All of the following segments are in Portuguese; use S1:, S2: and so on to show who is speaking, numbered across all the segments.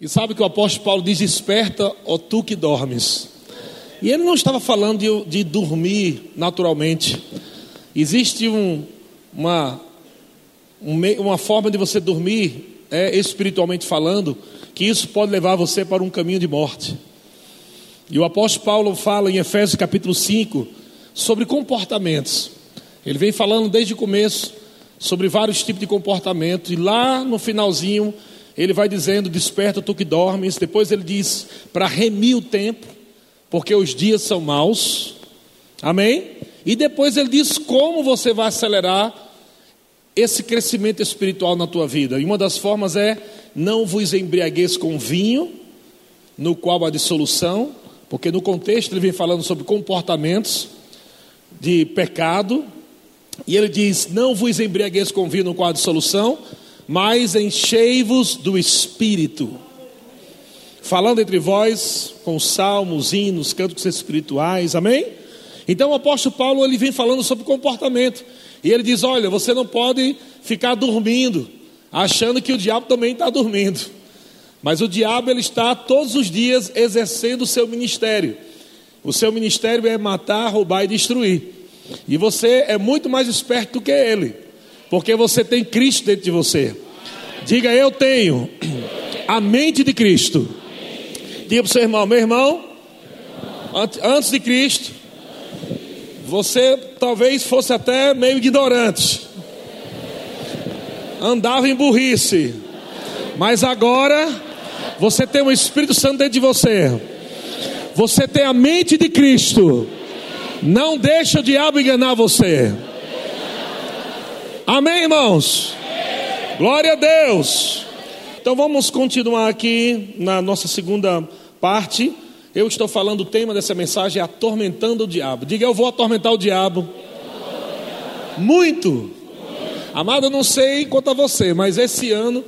S1: E sabe que o apóstolo Paulo diz: Desperta, ó tu que dormes. E ele não estava falando de, de dormir naturalmente. Existe um, uma, uma forma de você dormir, é, espiritualmente falando, que isso pode levar você para um caminho de morte. E o apóstolo Paulo fala em Efésios capítulo 5 sobre comportamentos. Ele vem falando desde o começo sobre vários tipos de comportamento, e lá no finalzinho ele vai dizendo: Desperta tu que dormes. Depois ele diz: Para remir o tempo, porque os dias são maus. Amém? E depois ele diz como você vai acelerar esse crescimento espiritual na tua vida. E uma das formas é: Não vos embriagueis com vinho, no qual há dissolução, porque no contexto ele vem falando sobre comportamentos de pecado. E ele diz: Não vos embriagueis com vinho no qual há dissolução mas enchei-vos do Espírito, falando entre vós com salmos, hinos, cânticos espirituais, amém? Então o apóstolo Paulo ele vem falando sobre comportamento, e ele diz: Olha, você não pode ficar dormindo, achando que o diabo também está dormindo, mas o diabo ele está todos os dias exercendo o seu ministério, o seu ministério é matar, roubar e destruir, e você é muito mais esperto do que ele. Porque você tem Cristo dentro de você. Diga, eu tenho a mente de Cristo. Diga para o seu irmão, meu irmão, antes de Cristo, você talvez fosse até meio ignorante, andava em burrice, mas agora você tem o Espírito Santo dentro de você, você tem a mente de Cristo, não deixa o diabo enganar você. Amém, irmãos? Glória a Deus. Então vamos continuar aqui na nossa segunda parte. Eu estou falando o tema dessa mensagem é atormentando o diabo. Diga, eu vou atormentar o diabo. Muito. Amado, eu não sei quanto a você, mas esse ano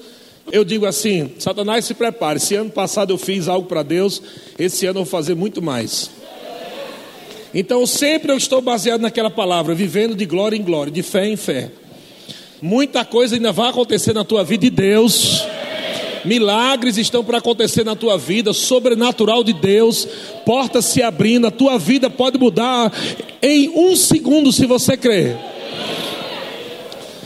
S1: eu digo assim: Satanás se prepare. Se ano passado eu fiz algo para Deus, esse ano eu vou fazer muito mais. Então sempre eu estou baseado naquela palavra, vivendo de glória em glória, de fé em fé. Muita coisa ainda vai acontecer na tua vida de Deus. Milagres estão para acontecer na tua vida, sobrenatural de Deus, portas se abrindo, a tua vida pode mudar em um segundo se você crer.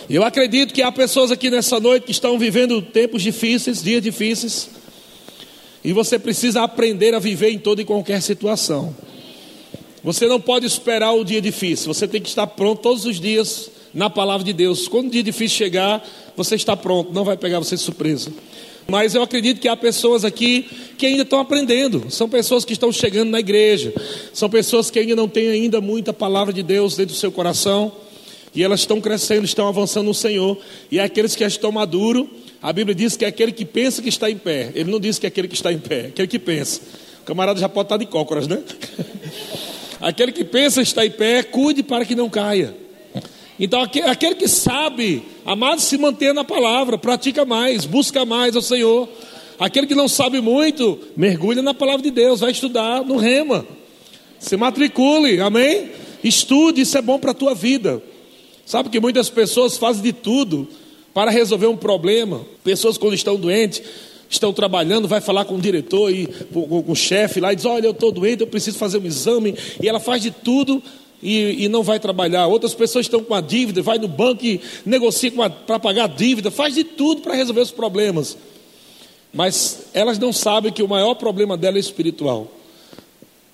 S1: Eu acredito que há pessoas aqui nessa noite que estão vivendo tempos difíceis, dias difíceis, e você precisa aprender a viver em toda e qualquer situação. Você não pode esperar o dia difícil, você tem que estar pronto todos os dias na palavra de Deus. Quando o dia difícil chegar, você está pronto, não vai pegar você de surpresa. Mas eu acredito que há pessoas aqui que ainda estão aprendendo. São pessoas que estão chegando na igreja. São pessoas que ainda não têm ainda muita palavra de Deus dentro do seu coração. E elas estão crescendo, estão avançando no Senhor. E é aqueles que estão maduros, a Bíblia diz que é aquele que pensa que está em pé. Ele não diz que é aquele que está em pé, é aquele que pensa. O camarada já pode estar de cócoras, né? aquele que pensa está em pé, cuide para que não caia. Então, aquele que sabe, amado, se manter na palavra, pratica mais, busca mais ao Senhor. Aquele que não sabe muito, mergulha na palavra de Deus, vai estudar no rema. Se matricule, amém? Estude, isso é bom para a tua vida. Sabe que muitas pessoas fazem de tudo para resolver um problema. Pessoas, quando estão doentes, estão trabalhando, vai falar com o diretor e com, o chefe lá e diz: Olha, eu estou doente, eu preciso fazer um exame. E ela faz de tudo e, e, não vai trabalhar. Outras pessoas estão com a dívida, vai no banco e negocia para pagar a dívida, faz de tudo para resolver os problemas. Mas elas não sabem que o maior problema dela é espiritual.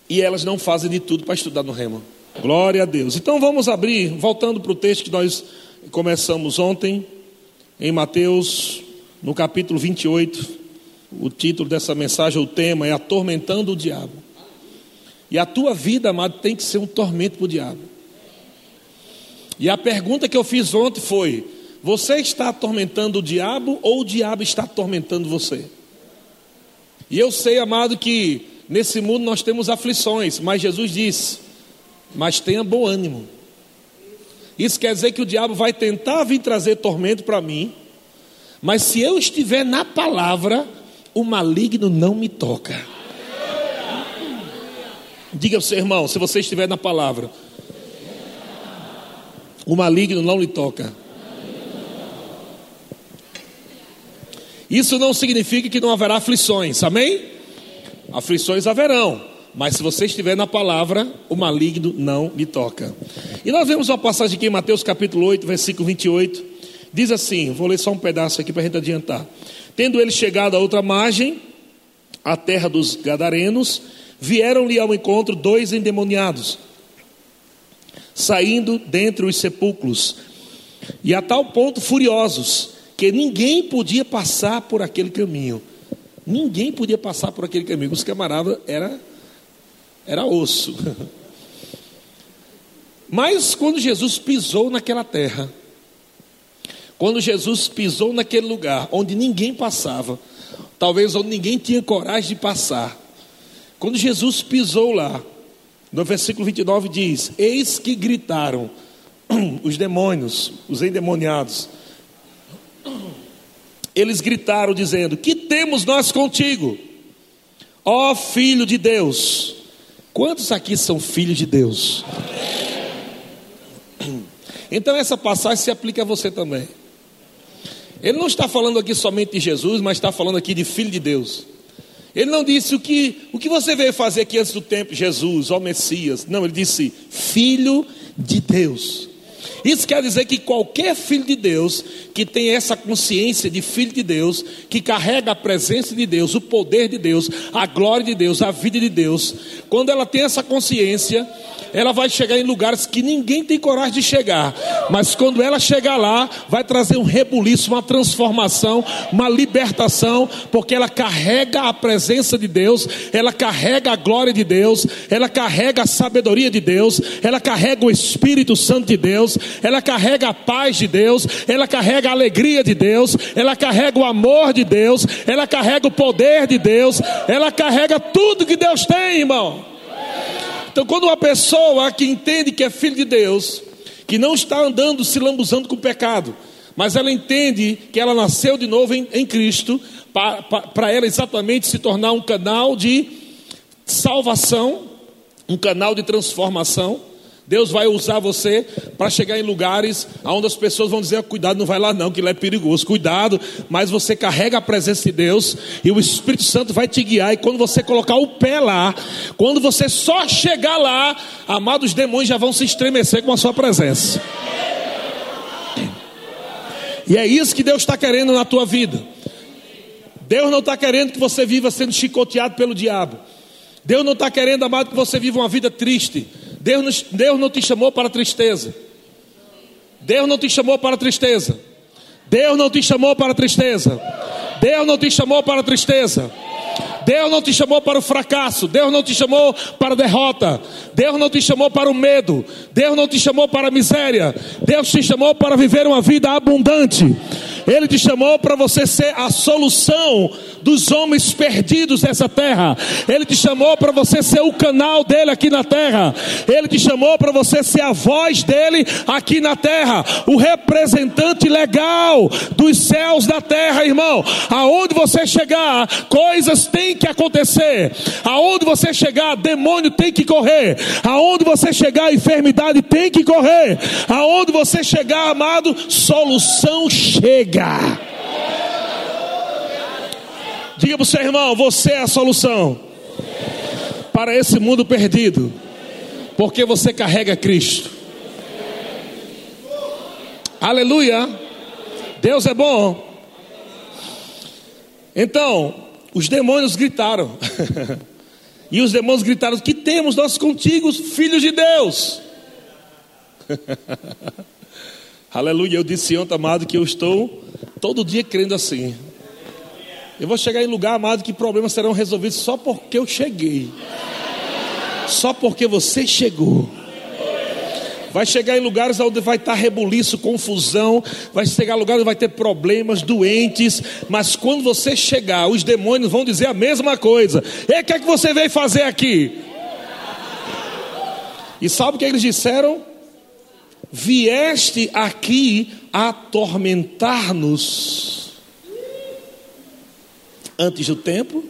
S1: E elas não fazem de tudo para estudar no rema. Glória a Deus. Então vamos abrir, voltando para o texto que nós começamos ontem, em Mateus, no capítulo 28. O título dessa mensagem, o tema é Atormentando o Diabo. E a tua vida, amado, tem que ser um tormento para o diabo. E a pergunta que eu fiz ontem foi: você está atormentando o diabo ou o diabo está atormentando você? E eu sei, amado, que nesse mundo nós temos aflições, mas Jesus disse: mas tenha bom ânimo. Isso quer dizer que o diabo vai tentar vir trazer tormento para mim, mas se eu estiver na palavra, o maligno não me toca. Diga ao seu irmão, se você estiver na palavra, o maligno não lhe toca. Isso não significa que não haverá aflições, amém? Aflições haverão, mas se você estiver na palavra, o maligno não lhe toca. E nós vemos uma passagem aqui em Mateus capítulo 8, versículo 28. Diz assim: vou ler só um pedaço aqui para a gente adiantar. Tendo ele chegado à outra margem, a terra dos Gadarenos, vieram-lhe ao encontro dois endemoniados, saindo dentre os sepulcros, e a tal ponto furiosos, que ninguém podia passar por aquele caminho. Ninguém podia passar por aquele caminho. Os camaradas era era osso. Mas quando Jesus pisou naquela terra, quando Jesus pisou naquele lugar onde ninguém passava, talvez onde ninguém tinha coragem de passar, quando Jesus pisou lá, no versículo 29 diz: Eis que gritaram os demônios, os endemoniados, eles gritaram dizendo: Que temos nós contigo, ó Filho de Deus? Quantos aqui são filhos de Deus? Então essa passagem se aplica a você também. Ele não está falando aqui somente de Jesus, mas está falando aqui de filho de Deus. Ele não disse o que, o que você veio fazer aqui antes do tempo, Jesus, ó Messias. Não, ele disse filho de Deus. Isso quer dizer que qualquer filho de Deus que tem essa consciência de filho de Deus, que carrega a presença de Deus, o poder de Deus, a glória de Deus, a vida de Deus, quando ela tem essa consciência, ela vai chegar em lugares que ninguém tem coragem de chegar, mas quando ela chegar lá, vai trazer um rebuliço, uma transformação, uma libertação, porque ela carrega a presença de Deus, ela carrega a glória de Deus, ela carrega a sabedoria de Deus, ela carrega o Espírito Santo de Deus, ela carrega a paz de Deus, ela carrega a alegria de Deus, ela carrega o amor de Deus, ela carrega o poder de Deus, ela carrega tudo que Deus tem, irmão. Então, quando uma pessoa que entende que é filho de Deus, que não está andando se lambuzando com o pecado, mas ela entende que ela nasceu de novo em, em Cristo, para ela exatamente se tornar um canal de salvação, um canal de transformação. Deus vai usar você para chegar em lugares onde as pessoas vão dizer: cuidado, não vai lá não, que lá é perigoso. Cuidado, mas você carrega a presença de Deus e o Espírito Santo vai te guiar. E quando você colocar o pé lá, quando você só chegar lá, amados demônios já vão se estremecer com a sua presença. E é isso que Deus está querendo na tua vida. Deus não está querendo que você viva sendo chicoteado pelo diabo. Deus não está querendo, amado, que você viva uma vida triste. Deus, Deus não te chamou para tristeza. Deus não te chamou para tristeza. Deus não te chamou para tristeza. Deus não te chamou para tristeza. Deus não te chamou para o fracasso, Deus não te chamou para a derrota, Deus não te chamou para o medo, Deus não te chamou para a miséria, Deus te chamou para viver uma vida abundante. Ele te chamou para você ser a solução dos homens perdidos dessa terra. Ele te chamou para você ser o canal dele aqui na terra. Ele te chamou para você ser a voz dele aqui na terra, o representante legal dos céus da terra, irmão. Aonde você chegar, coisas têm que acontecer. Aonde você chegar, demônio tem que correr. Aonde você chegar, enfermidade tem que correr. Aonde você chegar, amado, solução chega. Diga para o seu irmão: você é a solução para esse mundo perdido, porque você carrega Cristo. Aleluia! Deus é bom. Então, os demônios gritaram. e os demônios gritaram: Que temos nós contigo, filhos de Deus? Aleluia. Eu disse ontem, amado, que eu estou todo dia crendo assim. Eu vou chegar em lugar, amado, que problemas serão resolvidos só porque eu cheguei. Só porque você chegou. Vai chegar em lugares onde vai estar rebuliço, confusão, vai chegar em lugares onde vai ter problemas, doentes, mas quando você chegar, os demônios vão dizer a mesma coisa. E o que é que você veio fazer aqui? E sabe o que eles disseram? Vieste aqui atormentar-nos antes do tempo.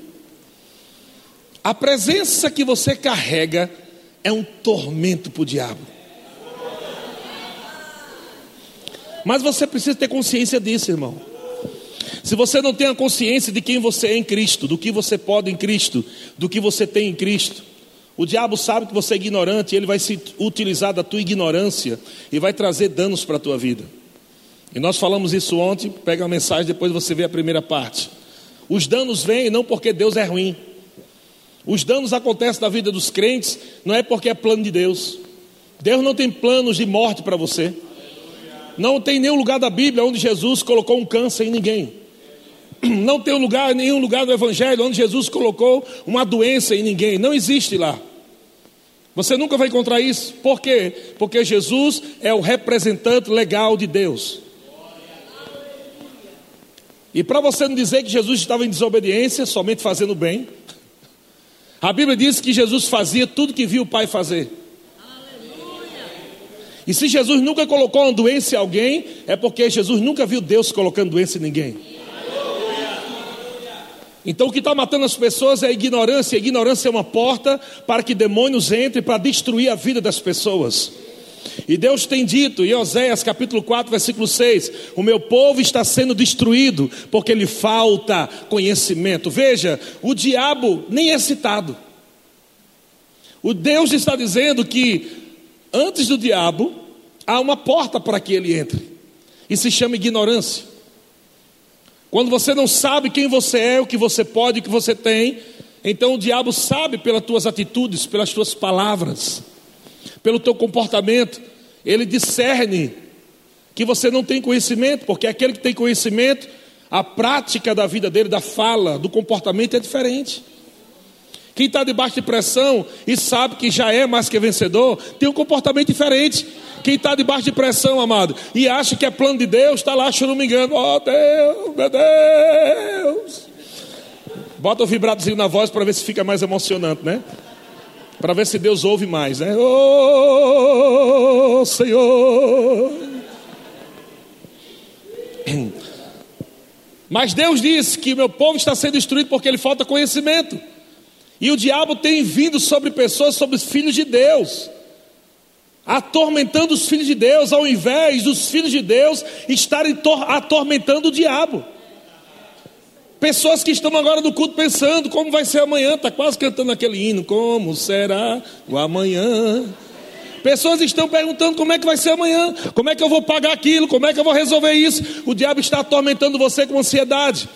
S1: A presença que você carrega é um tormento para o diabo. Mas você precisa ter consciência disso, irmão. se você não tem a consciência de quem você é em Cristo, do que você pode em Cristo, do que você tem em Cristo, o diabo sabe que você é ignorante, ele vai se utilizar da tua ignorância e vai trazer danos para a tua vida. E nós falamos isso ontem, pega a mensagem, depois você vê a primeira parte. Os danos vêm não porque Deus é ruim. Os danos acontecem na vida dos crentes, não é porque é plano de Deus. Deus não tem planos de morte para você. Não tem nenhum lugar da Bíblia onde Jesus colocou um câncer em ninguém. Não tem lugar, nenhum lugar do Evangelho onde Jesus colocou uma doença em ninguém. Não existe lá. Você nunca vai encontrar isso. Por quê? Porque Jesus é o representante legal de Deus. E para você não dizer que Jesus estava em desobediência, somente fazendo bem, a Bíblia diz que Jesus fazia tudo que viu o Pai fazer. E se Jesus nunca colocou uma doença em alguém, é porque Jesus nunca viu Deus colocando doença em ninguém. Então o que está matando as pessoas é a ignorância. A ignorância é uma porta para que demônios entrem para destruir a vida das pessoas. E Deus tem dito em Oséias capítulo 4, versículo 6: O meu povo está sendo destruído porque lhe falta conhecimento. Veja, o diabo nem é citado. O Deus está dizendo que antes do diabo há uma porta para que ele entre, e se chama ignorância. Quando você não sabe quem você é, o que você pode, o que você tem, então o diabo sabe pelas tuas atitudes, pelas tuas palavras pelo teu comportamento, ele discerne que você não tem conhecimento, porque aquele que tem conhecimento, a prática da vida dele, da fala, do comportamento é diferente. Quem está debaixo de pressão e sabe que já é mais que vencedor, tem um comportamento diferente. Quem está debaixo de pressão, amado, e acha que é plano de Deus, está lá choramingando. Oh Deus, meu Deus. Bota o vibradozinho na voz para ver se fica mais emocionante, né? para ver se Deus ouve mais, né? Oh, Senhor. Mas Deus diz que meu povo está sendo destruído porque ele falta conhecimento. E o diabo tem vindo sobre pessoas, sobre os filhos de Deus, atormentando os filhos de Deus, ao invés dos filhos de Deus estarem atormentando o diabo. Pessoas que estão agora no culto pensando como vai ser amanhã, está quase cantando aquele hino, como será o amanhã. Pessoas estão perguntando como é que vai ser amanhã, como é que eu vou pagar aquilo, como é que eu vou resolver isso. O diabo está atormentando você com ansiedade,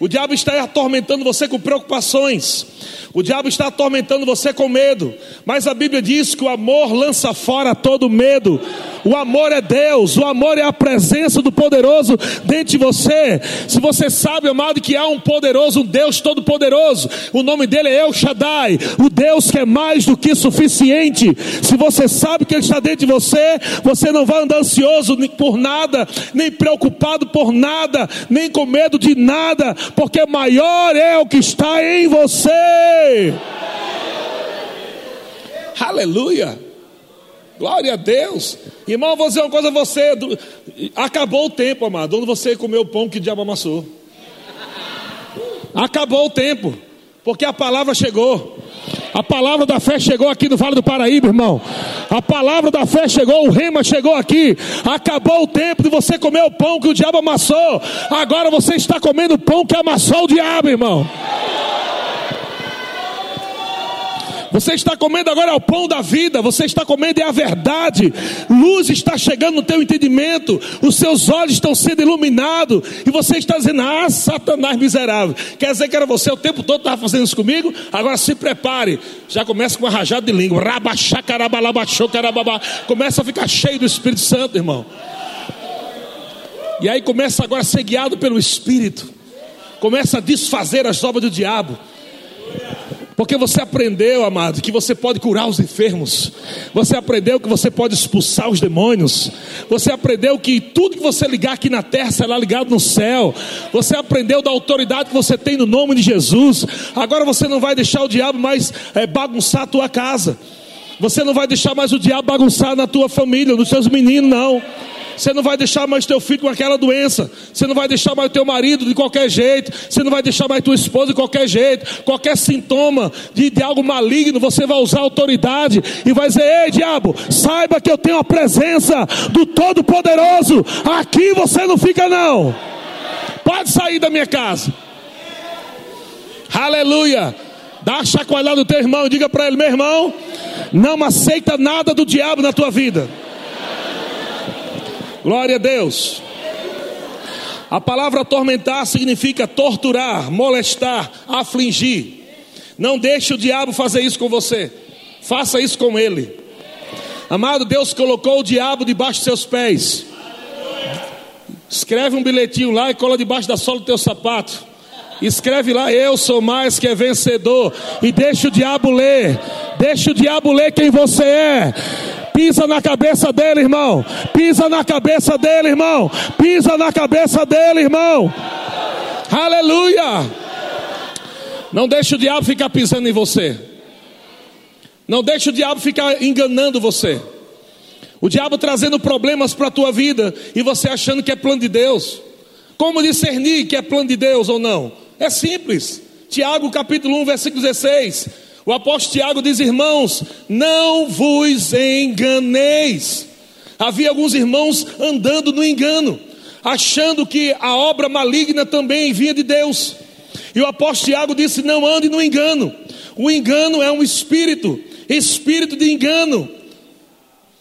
S1: o diabo está atormentando você com preocupações. O diabo está atormentando você com medo, mas a Bíblia diz que o amor lança fora todo medo. O amor é Deus, o amor é a presença do poderoso dentro de você. Se você sabe, amado, que há um poderoso, um Deus todo-poderoso, o nome dele é El Shaddai, o Deus que é mais do que suficiente. Se você sabe que ele está dentro de você, você não vai andar ansioso por nada, nem preocupado por nada, nem com medo de nada, porque maior é o que está em você. Aleluia. Glória a Deus. Irmão, vou dizer uma coisa a você. Acabou o tempo, amado, onde você comeu o pão que o diabo amassou. Acabou o tempo, porque a palavra chegou. A palavra da fé chegou aqui no Vale do Paraíba, irmão. A palavra da fé chegou, o rema chegou aqui. Acabou o tempo de você comer o pão que o diabo amassou. Agora você está comendo o pão que amassou o diabo, irmão. Você está comendo agora o pão da vida, você está comendo é a verdade. Luz está chegando no teu entendimento, os seus olhos estão sendo iluminados e você está dizendo: "Ah, Satanás miserável". Quer dizer que era você o tempo todo estava fazendo isso comigo? Agora se prepare. Já começa com uma rajada de língua. Começa a ficar cheio do Espírito Santo, irmão. E aí começa agora a ser guiado pelo Espírito. Começa a desfazer as obras do diabo. Porque você aprendeu, amado, que você pode curar os enfermos. Você aprendeu que você pode expulsar os demônios. Você aprendeu que tudo que você ligar aqui na terra será ligado no céu. Você aprendeu da autoridade que você tem no nome de Jesus. Agora você não vai deixar o diabo mais é, bagunçar a tua casa. Você não vai deixar mais o diabo bagunçar na tua família, nos seus meninos, não. Você não vai deixar mais teu filho com aquela doença. Você não vai deixar mais teu marido de qualquer jeito. Você não vai deixar mais tua esposa de qualquer jeito. Qualquer sintoma de, de algo maligno, você vai usar autoridade e vai dizer: Ei, diabo, saiba que eu tenho a presença do Todo-Poderoso. Aqui você não fica, não. Pode sair da minha casa. Aleluia. Dá a chacoalhada do teu irmão e diga para ele: meu irmão, não aceita nada do diabo na tua vida. Glória a Deus. A palavra atormentar significa torturar, molestar, afligir. Não deixe o diabo fazer isso com você. Faça isso com ele. Amado, Deus colocou o diabo debaixo de seus pés. Escreve um bilhetinho lá e cola debaixo da sola do teu sapato. Escreve lá, eu sou mais que vencedor. E deixa o diabo ler. Deixa o diabo ler quem você é. Pisa na cabeça dele, irmão. Pisa na cabeça dele, irmão. Pisa na cabeça dele, irmão. Aleluia. Não deixe o diabo ficar pisando em você. Não deixe o diabo ficar enganando você. O diabo trazendo problemas para a tua vida e você achando que é plano de Deus. Como discernir que é plano de Deus ou não? É simples. Tiago capítulo 1, versículo 16. O apóstolo Tiago diz: Irmãos, não vos enganeis. Havia alguns irmãos andando no engano, achando que a obra maligna também vinha de Deus. E o apóstolo Tiago disse: Não ande no engano. O engano é um espírito espírito de engano.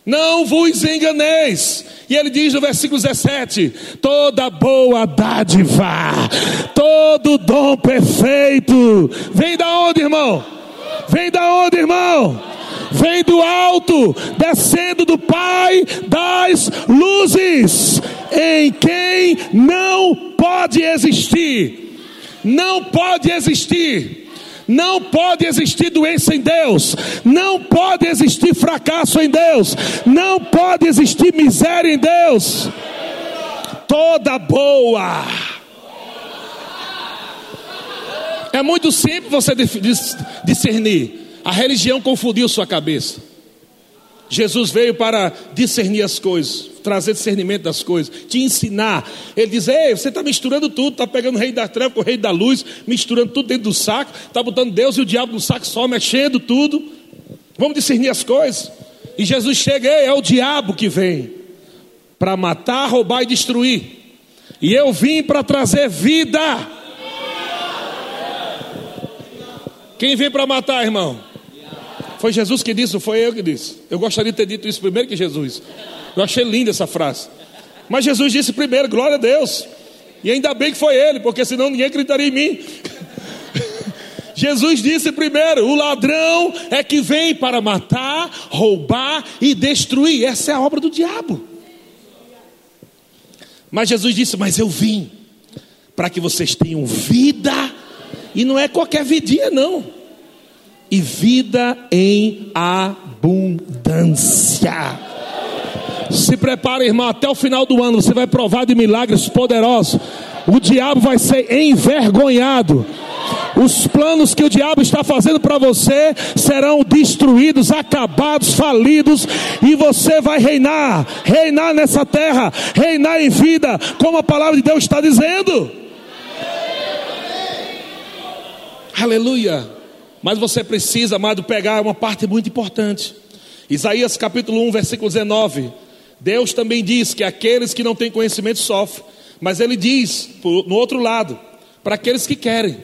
S1: Não vos enganeis. E ele diz no versículo 17: toda boa dádiva, todo dom perfeito, vem da onde, irmão? Vem da onde, irmão? Vem do alto, descendo do Pai das luzes, em quem não pode existir, não pode existir não pode existir doença em Deus, não pode existir fracasso em Deus, não pode existir miséria em Deus. Toda boa. É muito simples você discernir. A religião confundiu sua cabeça. Jesus veio para discernir as coisas, trazer discernimento das coisas, te ensinar. Ele diz: Ei, você está misturando tudo, está pegando o rei da treva com o rei da luz, misturando tudo dentro do saco, está botando Deus e o diabo no saco só, mexendo tudo. Vamos discernir as coisas. E Jesus chega, Ei, é o diabo que vem para matar, roubar e destruir. E eu vim para trazer vida. Quem vem para matar, irmão? Foi Jesus que disse, foi eu que disse. Eu gostaria de ter dito isso primeiro que Jesus. Eu achei linda essa frase. Mas Jesus disse primeiro, glória a Deus. E ainda bem que foi ele, porque senão ninguém acreditaria em mim. Jesus disse primeiro: o ladrão é que vem para matar, roubar e destruir. Essa é a obra do diabo. Mas Jesus disse: Mas eu vim para que vocês tenham vida, e não é qualquer vidinha, não e vida em abundância. Se prepare, irmão, até o final do ano você vai provar de milagres poderosos. O diabo vai ser envergonhado. Os planos que o diabo está fazendo para você serão destruídos, acabados, falidos, e você vai reinar, reinar nessa terra, reinar em vida, como a palavra de Deus está dizendo. Aleluia. Mas você precisa, amado, pegar uma parte muito importante. Isaías capítulo 1, versículo 19. Deus também diz que aqueles que não têm conhecimento sofrem. Mas ele diz, no outro lado, para aqueles que querem.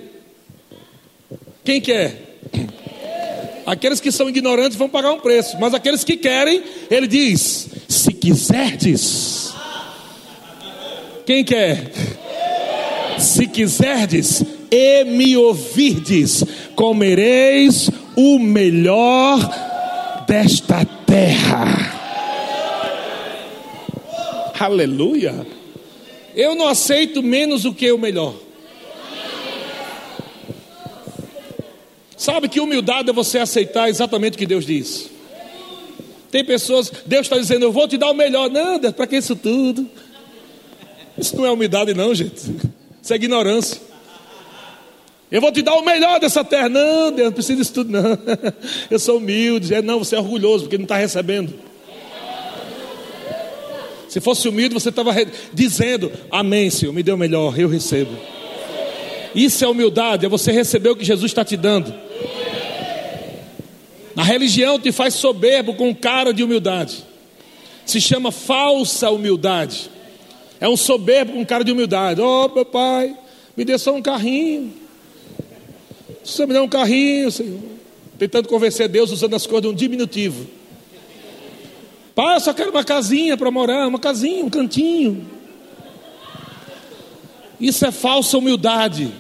S1: Quem quer? Aqueles que são ignorantes vão pagar um preço, mas aqueles que querem, ele diz: se quiserdes. Quem quer? Se quiserdes, e me ouvirdes, comereis o melhor desta terra. Aleluia. Eu não aceito menos do que o melhor. Sabe que humildade é você aceitar exatamente o que Deus diz. Tem pessoas, Deus está dizendo, eu vou te dar o melhor. Não, Deus, para que isso tudo? Isso não é humildade, não, gente. Isso é ignorância. Eu vou te dar o melhor dessa terra. Não, Deus, não precisa disso tudo, não. Eu sou humilde. É, não, você é orgulhoso porque não está recebendo. Se fosse humilde, você estava dizendo: Amém, Senhor, me deu o melhor, eu recebo. Isso é humildade, é você receber o que Jesus está te dando. A religião te faz soberbo com cara de humildade. Se chama falsa humildade. É um soberbo com cara de humildade. Oh, meu pai, me dê só um carrinho. Você me dá um carrinho, Senhor. Tentando convencer Deus usando as coisas de um diminutivo. Pai, eu só quero uma casinha para morar, uma casinha, um cantinho. Isso é falsa humildade.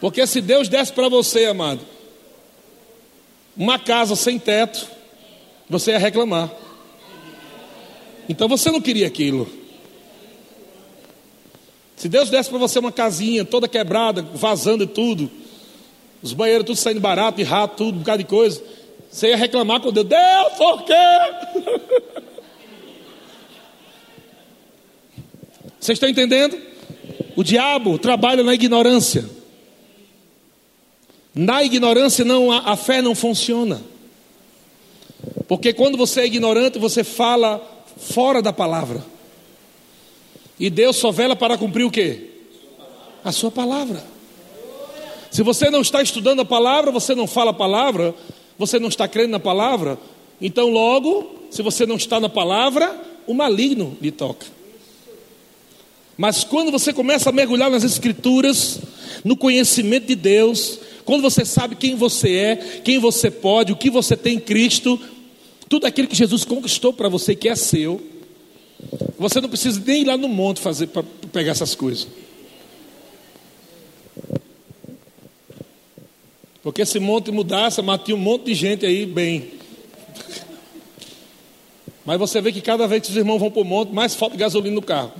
S1: Porque se Deus desse para você, amado, uma casa sem teto, você ia reclamar. Então você não queria aquilo. Se Deus desse para você uma casinha toda quebrada, vazando e tudo, os banheiros tudo saindo barato, e rato, tudo, um bocado de coisa, você ia reclamar com Deus: Deus, por quê? Vocês estão entendendo? O diabo trabalha na ignorância. Na ignorância não a, a fé não funciona. Porque quando você é ignorante, você fala fora da palavra. E Deus só vela para cumprir o quê? A sua palavra. Se você não está estudando a palavra, você não fala a palavra, você não está crendo na palavra, então logo, se você não está na palavra, o maligno lhe toca. Mas quando você começa a mergulhar nas escrituras, no conhecimento de Deus, quando você sabe quem você é, quem você pode, o que você tem em Cristo, tudo aquilo que Jesus conquistou para você que é seu, você não precisa nem ir lá no monte fazer para pegar essas coisas. Porque se monte mudasse, matia um monte de gente aí bem. Mas você vê que cada vez que os irmãos vão para o monte, mais falta gasolina no carro.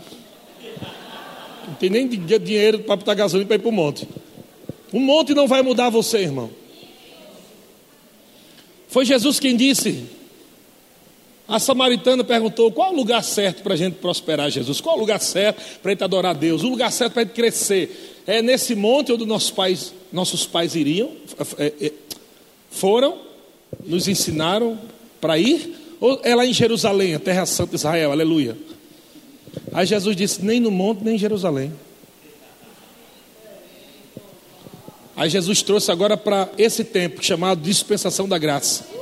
S1: Não tem nem dinheiro para botar gasolina para ir para o monte. O monte não vai mudar você, irmão. Foi Jesus quem disse. A samaritana perguntou: qual o lugar certo para a gente prosperar, Jesus? Qual o lugar certo para a gente adorar a Deus? O lugar certo para a gente crescer? É nesse monte onde nossos pais, nossos pais iriam, é, é, foram, nos ensinaram para ir? Ou é lá em Jerusalém, a terra santa de Israel? Aleluia. Aí Jesus disse: nem no monte, nem em Jerusalém. Aí Jesus trouxe agora para esse tempo chamado dispensação da graça.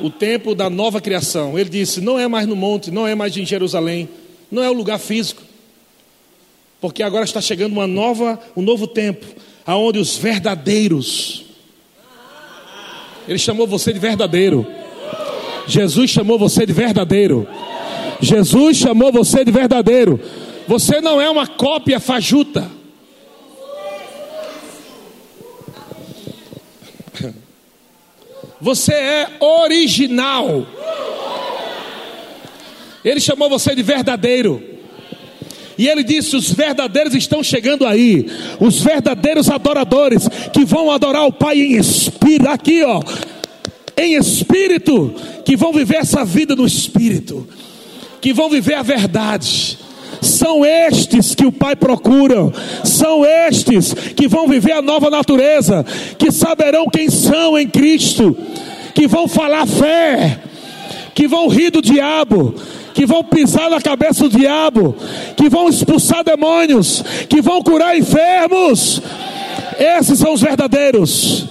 S1: O tempo da nova criação. Ele disse: não é mais no monte, não é mais em Jerusalém, não é o lugar físico. Porque agora está chegando uma nova, um novo tempo, aonde os verdadeiros Ele chamou você de verdadeiro. Jesus chamou você de verdadeiro. Jesus chamou você de verdadeiro. Você não é uma cópia fajuta. Você é original. Ele chamou você de verdadeiro. E ele disse: os verdadeiros estão chegando aí. Os verdadeiros adoradores que vão adorar o Pai em espírito. Aqui, ó. Em espírito. Que vão viver essa vida no espírito. Que vão viver a verdade são estes que o Pai procura, são estes que vão viver a nova natureza, que saberão quem são em Cristo, que vão falar fé, que vão rir do diabo, que vão pisar na cabeça do diabo, que vão expulsar demônios, que vão curar enfermos. Esses são os verdadeiros.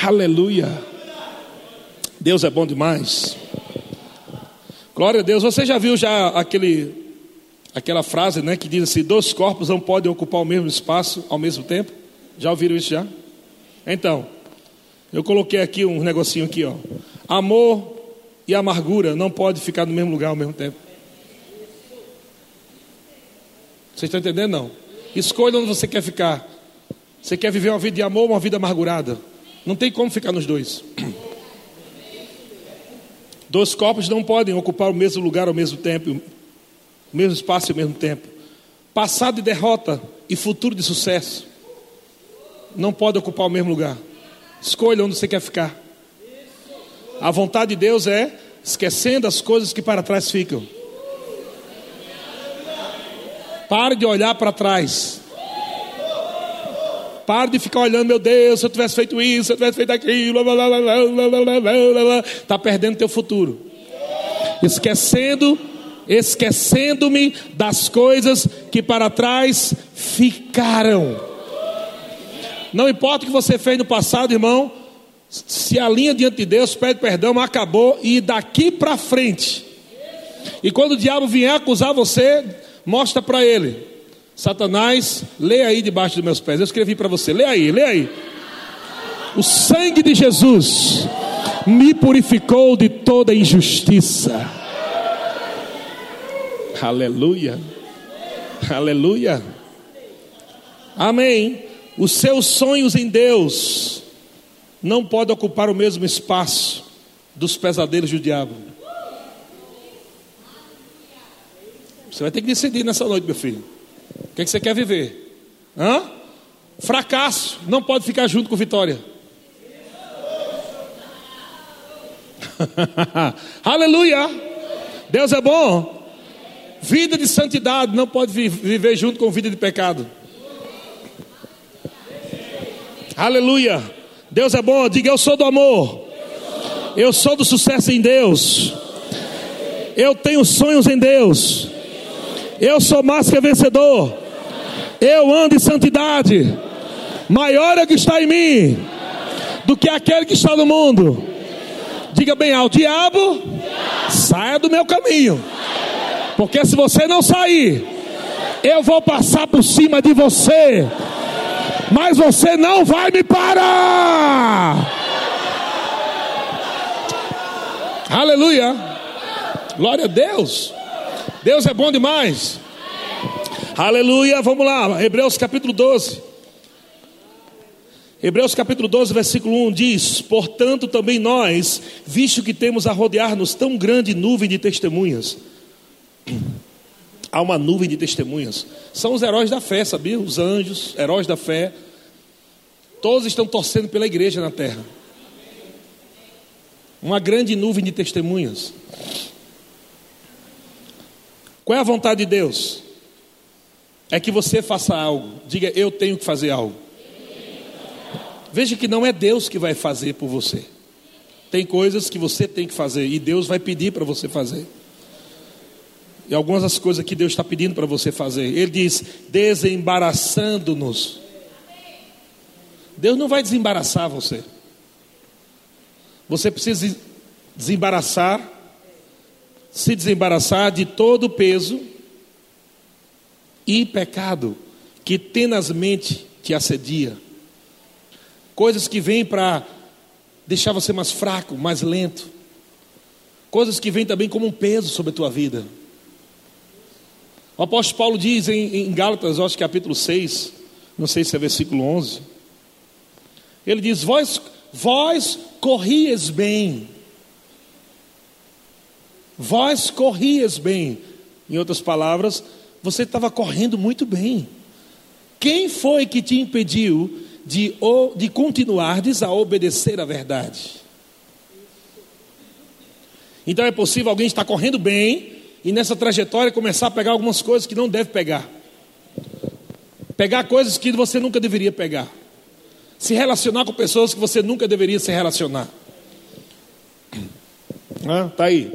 S1: Aleluia. Deus é bom demais. Glória a Deus. Você já viu já aquele aquela frase né, que diz assim: dois corpos não podem ocupar o mesmo espaço ao mesmo tempo. Já ouviram isso já? Então, eu coloquei aqui um negocinho aqui, ó. Amor e amargura não podem ficar no mesmo lugar ao mesmo tempo. Vocês estão entendendo? Não. Escolha onde você quer ficar. Você quer viver uma vida de amor ou uma vida amargurada? Não tem como ficar nos dois. Dois corpos não podem ocupar o mesmo lugar ao mesmo tempo o mesmo espaço e o mesmo tempo. Passado de derrota e futuro de sucesso não pode ocupar o mesmo lugar. Escolha onde você quer ficar. A vontade de Deus é esquecendo as coisas que para trás ficam. Pare de olhar para trás. Pare de ficar olhando, meu Deus, se eu tivesse feito isso, se eu tivesse feito aquilo, está perdendo teu futuro. Esquecendo esquecendo-me das coisas que para trás ficaram. Não importa o que você fez no passado, irmão, se a linha diante de Deus, pede perdão, acabou, e daqui para frente, E quando o diabo vier acusar você, mostra para ele. Satanás, lê aí debaixo dos meus pés. Eu escrevi para você. Lê aí, lê aí. O sangue de Jesus me purificou de toda injustiça. Aleluia. Aleluia. Amém. Os seus sonhos em Deus não podem ocupar o mesmo espaço dos pesadelos do diabo. Você vai ter que decidir nessa noite, meu filho. O que, é que você quer viver? Hã? Fracasso não pode ficar junto com vitória. Aleluia! Deus é bom. Vida de santidade não pode viver junto com vida de pecado. Aleluia! Deus é bom. Diga eu sou do amor. Eu sou do sucesso em Deus. Eu tenho sonhos em Deus. Eu sou mais que vencedor. Eu ando em santidade. Maior é o que está em mim do que aquele que está no mundo. Diga bem ao diabo, saia do meu caminho. Porque se você não sair, eu vou passar por cima de você. Mas você não vai me parar. Aleluia. Glória a Deus. Deus é bom demais. Aleluia. Vamos lá. Hebreus capítulo 12. Hebreus capítulo 12, versículo 1 diz: Portanto, também nós, visto que temos a rodear-nos tão grande nuvem de testemunhas, há uma nuvem de testemunhas, são os heróis da fé, sabia? Os anjos, heróis da fé, todos estão torcendo pela igreja na terra. Uma grande nuvem de testemunhas. Qual é a vontade de Deus? É que você faça algo. Diga, eu tenho que fazer algo. Veja que não é Deus que vai fazer por você. Tem coisas que você tem que fazer e Deus vai pedir para você fazer. E algumas das coisas que Deus está pedindo para você fazer. Ele diz: desembaraçando-nos. Deus não vai desembaraçar você. Você precisa desembaraçar se desembaraçar de todo o peso e pecado que tenazmente te assedia. Coisas que vêm para deixar você mais fraco, mais lento. Coisas que vêm também como um peso sobre a tua vida. O apóstolo Paulo diz em, em Gálatas, acho que capítulo 6, não sei se é versículo 11. Ele diz: Vós, vós corries bem Vós corrias bem. Em outras palavras, você estava correndo muito bem. Quem foi que te impediu de, de continuardes a obedecer a verdade? Então é possível alguém estar correndo bem e nessa trajetória começar a pegar algumas coisas que não deve pegar. Pegar coisas que você nunca deveria pegar. Se relacionar com pessoas que você nunca deveria se relacionar. Ah, tá aí.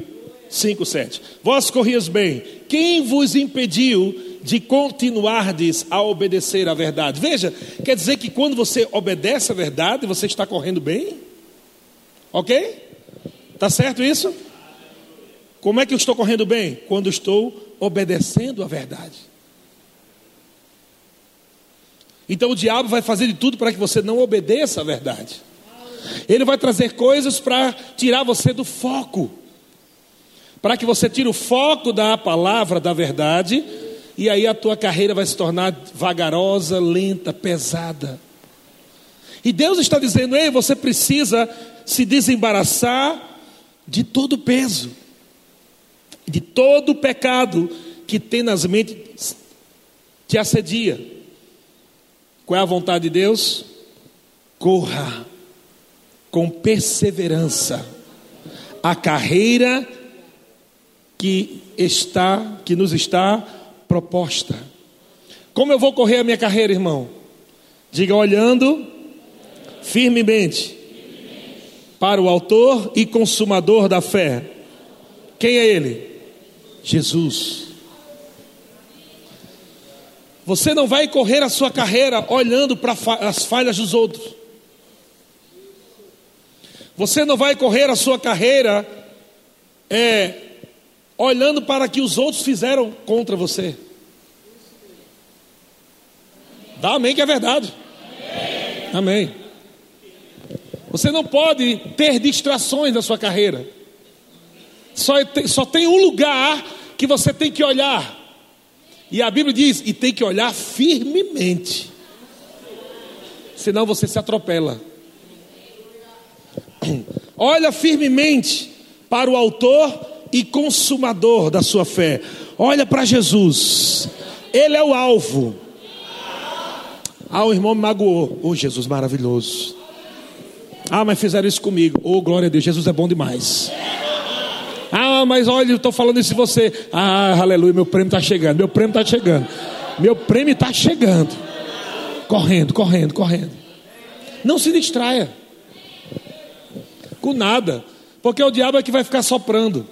S1: 5, 7. Vós corrias bem. Quem vos impediu de continuardes a obedecer à verdade? Veja, quer dizer que quando você obedece à verdade, você está correndo bem? Ok? Tá certo isso? Como é que eu estou correndo bem? Quando estou obedecendo à verdade. Então o diabo vai fazer de tudo para que você não obedeça à verdade. Ele vai trazer coisas para tirar você do foco para que você tire o foco da palavra da verdade, e aí a tua carreira vai se tornar vagarosa, lenta, pesada. E Deus está dizendo: ei, você precisa se desembaraçar de todo o peso, de todo o pecado que tenazmente te assedia. Qual é a vontade de Deus? Corra com perseverança a carreira que está, que nos está proposta. Como eu vou correr a minha carreira, irmão? Diga olhando firmemente para o autor e consumador da fé. Quem é ele? Jesus. Você não vai correr a sua carreira olhando para as falhas dos outros. Você não vai correr a sua carreira é, olhando para que os outros fizeram contra você. Dá amém que é verdade. Amém. amém. Você não pode ter distrações na sua carreira. Só tem, só tem um lugar que você tem que olhar. E a Bíblia diz: e tem que olhar firmemente. Senão você se atropela. Olha firmemente para o Autor e Consumador da sua fé. Olha para Jesus. Ele é o alvo. Ah, o irmão me magoou. Oh, Jesus maravilhoso. Ah, mas fizeram isso comigo. Oh, glória a Deus, Jesus é bom demais. Ah, mas olha, eu estou falando isso de você. Ah, aleluia, meu prêmio está chegando, meu prêmio está chegando. Meu prêmio está chegando. Correndo, correndo, correndo. Não se distraia. Com nada. Porque o diabo é que vai ficar soprando.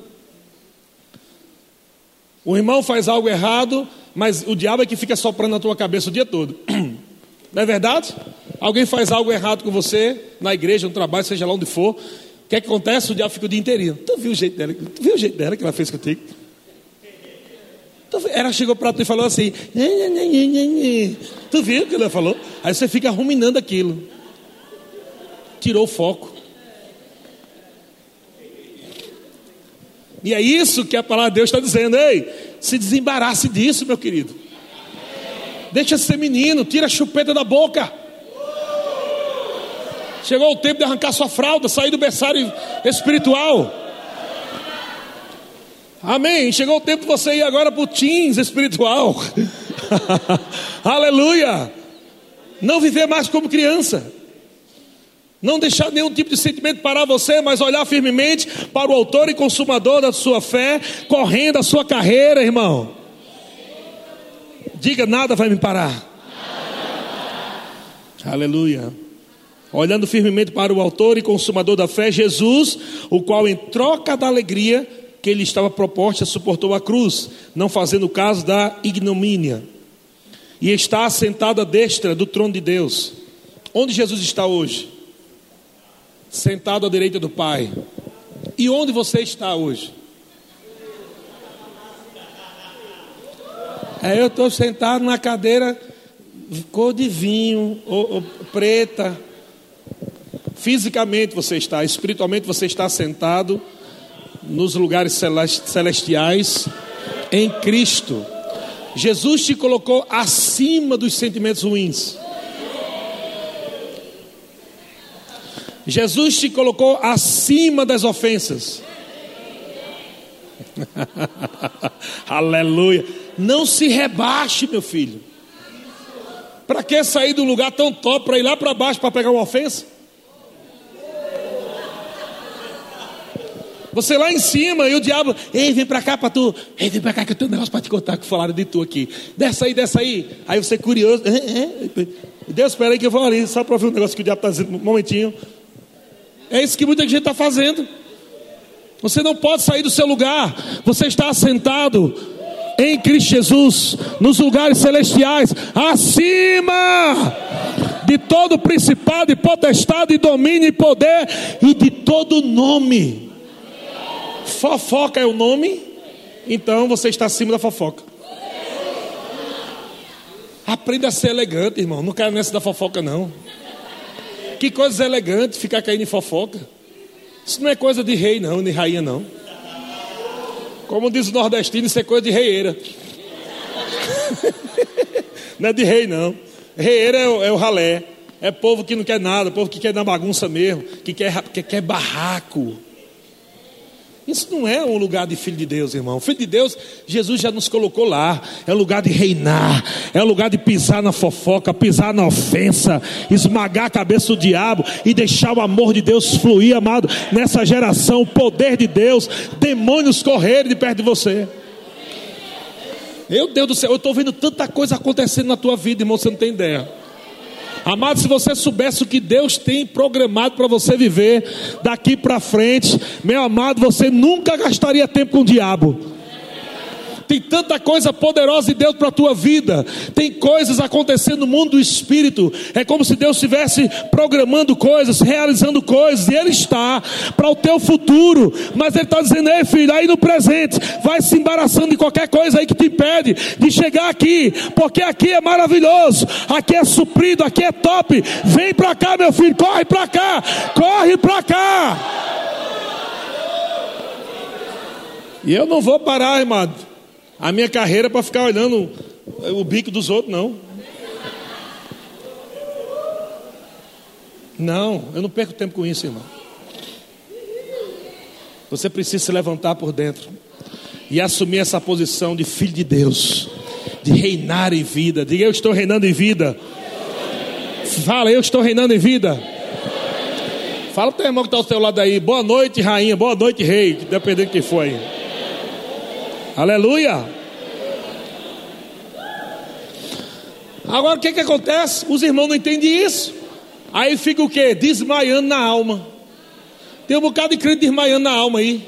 S1: O irmão faz algo errado, mas o diabo é que fica soprando na tua cabeça o dia todo. Não é verdade? Alguém faz algo errado com você, na igreja, no trabalho, seja lá onde for. Que, acontece? O diabo fica o dia inteirinho. Tu viu o jeito dela? Tu viu o jeito dela que ela fez contigo? Ela chegou para tu e falou assim: Tu viu o que ela falou? Aí você fica ruminando aquilo. Tirou o foco. E é isso que a palavra de Deus está dizendo. Ei, se desembarace disso, meu querido. Deixa de ser menino, tira a chupeta da boca. Chegou o tempo de arrancar sua fralda, sair do berçário espiritual. Amém. Chegou o tempo de você ir agora para o teens espiritual. Aleluia. Não viver mais como criança. Não deixar nenhum tipo de sentimento parar você, mas olhar firmemente para o autor e consumador da sua fé, correndo a sua carreira, irmão. Diga: nada vai me parar. Aleluia. Olhando firmemente para o autor e consumador da fé, Jesus, o qual, em troca da alegria que lhe estava proposta, suportou a cruz, não fazendo caso da ignomínia, e está assentado à destra do trono de Deus. Onde Jesus está hoje? Sentado à direita do Pai. E onde você está hoje? É, eu estou sentado na cadeira cor de vinho, ou, ou, preta. Fisicamente você está, espiritualmente você está sentado nos lugares celestiais em Cristo. Jesus te colocou acima dos sentimentos ruins. Jesus te colocou acima das ofensas. Aleluia. Não se rebaixe, meu filho. Para que sair um lugar tão top para ir lá para baixo para pegar uma ofensa? Você lá em cima e o diabo, ei, vem para cá para tu, ei, vem para cá que eu tenho um negócio para te contar que falaram de tu aqui. Desce aí, desce aí. Aí você curioso, é, é. Deus, espera aí que eu vou ali, só para ouvir um negócio que o diabo está dizendo, um momentinho. É isso que muita gente está fazendo. Você não pode sair do seu lugar. Você está assentado em Cristo Jesus, nos lugares celestiais, acima de todo principado e potestade, e domínio e poder e de todo nome. Fofoca é o nome, então você está acima da fofoca. Aprenda a ser elegante, irmão. Não quero nessa da fofoca, não. Que coisa elegante ficar caindo em fofoca. Isso não é coisa de rei, não, nem rainha, não. Como diz o nordestino, isso é coisa de reieira. não é de rei, não. Reieira é o, é o ralé. É povo que não quer nada, povo que quer dar bagunça mesmo, que quer, que quer barraco. Isso não é um lugar de filho de Deus, irmão. Filho de Deus, Jesus já nos colocou lá. É lugar de reinar, é lugar de pisar na fofoca, pisar na ofensa, esmagar a cabeça do diabo e deixar o amor de Deus fluir, amado, nessa geração, o poder de Deus, demônios correrem de perto de você. Meu Deus do céu, eu estou vendo tanta coisa acontecendo na tua vida, irmão, você não tem ideia. Amado, se você soubesse o que Deus tem programado para você viver daqui para frente, meu amado, você nunca gastaria tempo com o diabo. Tem tanta coisa poderosa de Deus para a tua vida. Tem coisas acontecendo no mundo do espírito. É como se Deus estivesse programando coisas, realizando coisas, e Ele está para o teu futuro. Mas Ele está dizendo: Ei, filho, aí no presente, vai se embaraçando de qualquer coisa aí que te impede de chegar aqui, porque aqui é maravilhoso, aqui é suprido, aqui é top. Vem para cá, meu filho, corre para cá, corre para cá. E eu não vou parar, irmão, a minha carreira para ficar olhando o bico dos outros, não. Não, eu não perco tempo com isso, irmão. Você precisa se levantar por dentro e assumir essa posição de filho de Deus, de reinar em vida. Diga, eu estou reinando em vida. Fala, eu estou reinando em vida. Fala para o irmão que está ao seu lado aí. Boa noite, rainha. Boa noite, rei. Dependendo de quem for aí. Aleluia. Agora o que, que acontece? Os irmãos não entendem isso. Aí fica o que? Desmaiando na alma. Tem um bocado de crente desmaiando na alma aí.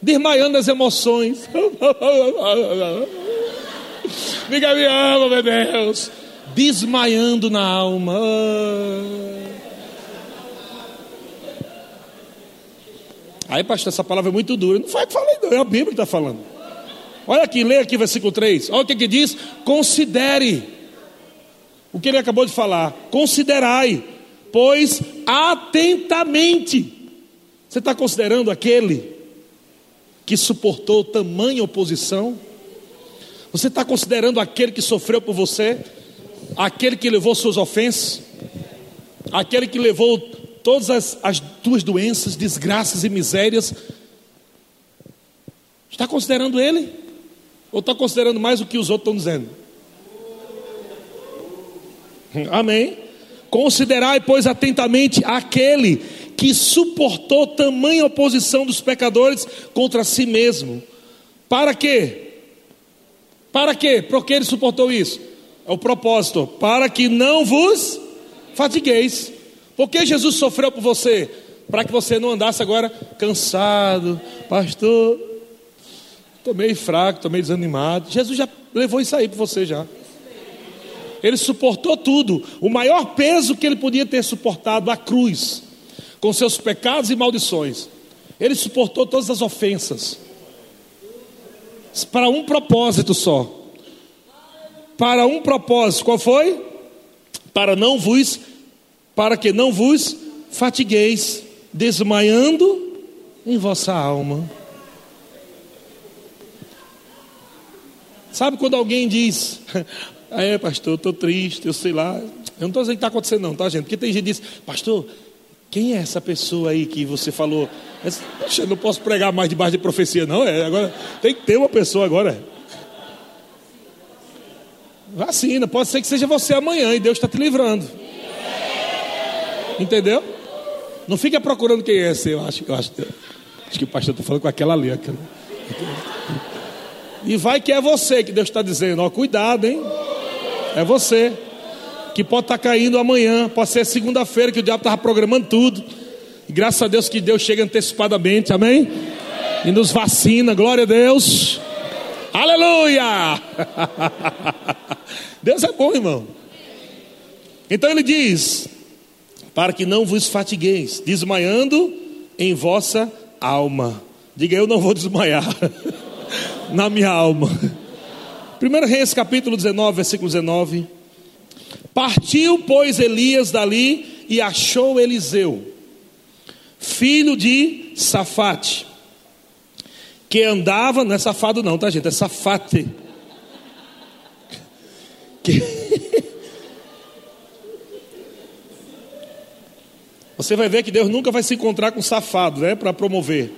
S1: Desmaiando as emoções. Diga, me ama, meu Deus. Desmaiando na alma. Aí, pastor, essa palavra é muito dura. Não foi que falei, não. É a Bíblia que está falando. Olha aqui, lê aqui versículo 3. Olha o que, que diz. Considere. O que ele acabou de falar. Considerai, pois atentamente. Você está considerando aquele que suportou tamanha oposição? Você está considerando aquele que sofreu por você? Aquele que levou suas ofensas? Aquele que levou todas as, as tuas doenças, desgraças e misérias? Está considerando ele? Ou está considerando mais o que os outros estão dizendo? Amém. Considerai, pois, atentamente aquele que suportou tamanha oposição dos pecadores contra si mesmo. Para quê? Para quê? Por que ele suportou isso? É o propósito, para que não vos fatigueis. Por que Jesus sofreu por você? Para que você não andasse agora cansado, pastor. Estou meio fraco, estou meio desanimado. Jesus já levou isso aí para você já. Ele suportou tudo. O maior peso que ele podia ter suportado, a cruz, com seus pecados e maldições. Ele suportou todas as ofensas. Para um propósito só. Para um propósito. Qual foi? Para não vos, para que não vos fatigueis, desmaiando em vossa alma. Sabe quando alguém diz, é pastor, eu estou triste, eu sei lá. Eu não estou dizendo que está acontecendo, não, tá, gente? Porque tem gente que diz, pastor, quem é essa pessoa aí que você falou? Poxa, eu não posso pregar mais debaixo de profecia, não. É, agora tem que ter uma pessoa agora. Vacina, pode ser que seja você amanhã e Deus está te livrando. Entendeu? Não fica procurando quem é esse, eu acho, eu acho, acho que o pastor está falando com aquela ali. Aquela. E vai que é você que Deus está dizendo, ó, cuidado, hein? É você que pode estar tá caindo amanhã, pode ser segunda-feira que o diabo estava programando tudo. E graças a Deus que Deus chega antecipadamente, amém? E nos vacina, glória a Deus. Aleluia! Deus é bom, irmão. Então ele diz: para que não vos fatigueis, desmaiando em vossa alma. Diga, eu não vou desmaiar na minha alma. 1 Reis capítulo 19, versículo 19. Partiu, pois, Elias dali e achou Eliseu, filho de Safate, que andava, não é safado não, tá gente, é Safate. Que... Você vai ver que Deus nunca vai se encontrar com safado, né, para promover.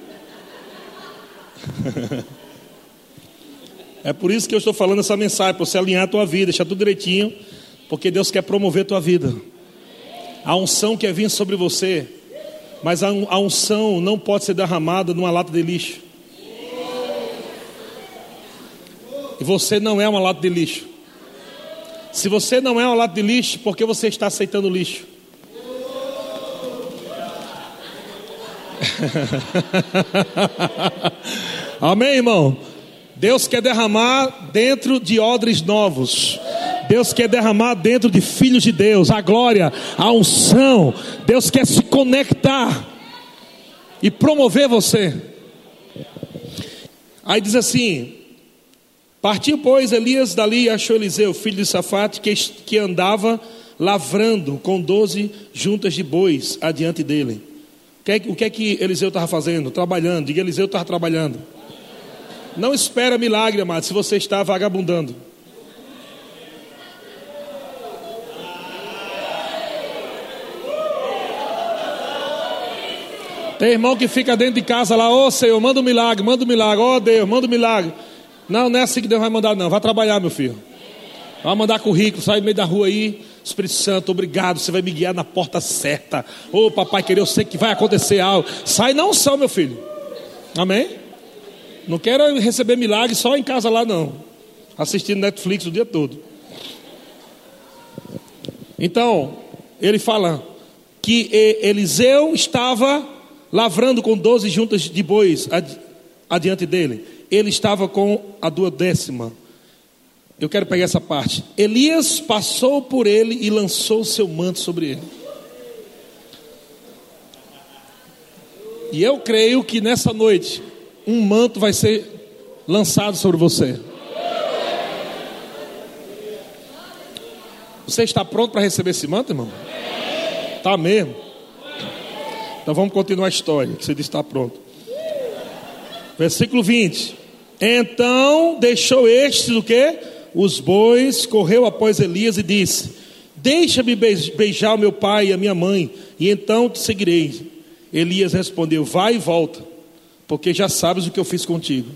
S1: é por isso que eu estou falando essa mensagem, para você alinhar a tua vida, deixar tudo direitinho porque Deus quer promover tua vida. A unção quer vir sobre você, mas a unção não pode ser derramada numa lata de lixo. E você não é uma lata de lixo. Se você não é uma lata de lixo, por que você está aceitando lixo? Amém, irmão? Deus quer derramar dentro de odres novos. Deus quer derramar dentro de filhos de Deus a glória, a unção. Deus quer se conectar e promover você. Aí diz assim: Partiu, pois, Elias dali e achou Eliseu, filho de Safate, que, que andava lavrando com doze juntas de bois adiante dele. O que é, o que, é que Eliseu estava fazendo? Trabalhando. Diga, Eliseu estava trabalhando. Não espera milagre, amado, se você está vagabundando. Tem irmão que fica dentro de casa lá, ô oh, Senhor, manda um milagre, manda um milagre, ó oh, Deus, manda um milagre. Não, não é assim que Deus vai mandar, não. Vai trabalhar, meu filho. Vai mandar currículo, sai no meio da rua aí. Espírito Santo, obrigado, você vai me guiar na porta certa. Ô oh, papai querido, eu sei que vai acontecer algo. Sai não só, meu filho. Amém? Não quero receber milagre só em casa lá, não. Assistindo Netflix o dia todo. Então, ele fala que Eliseu estava lavrando com doze juntas de bois adiante dele. Ele estava com a duodécima. Eu quero pegar essa parte. Elias passou por ele e lançou seu manto sobre ele. E eu creio que nessa noite um manto vai ser lançado sobre você. Você está pronto para receber esse manto, irmão? Está mesmo? Então vamos continuar a história, que você disse está pronto. Versículo 20. Então deixou este do que? Os bois, correu após Elias e disse: Deixa-me beijar o meu pai e a minha mãe, e então te seguirei. Elias respondeu: Vai e volta, porque já sabes o que eu fiz contigo.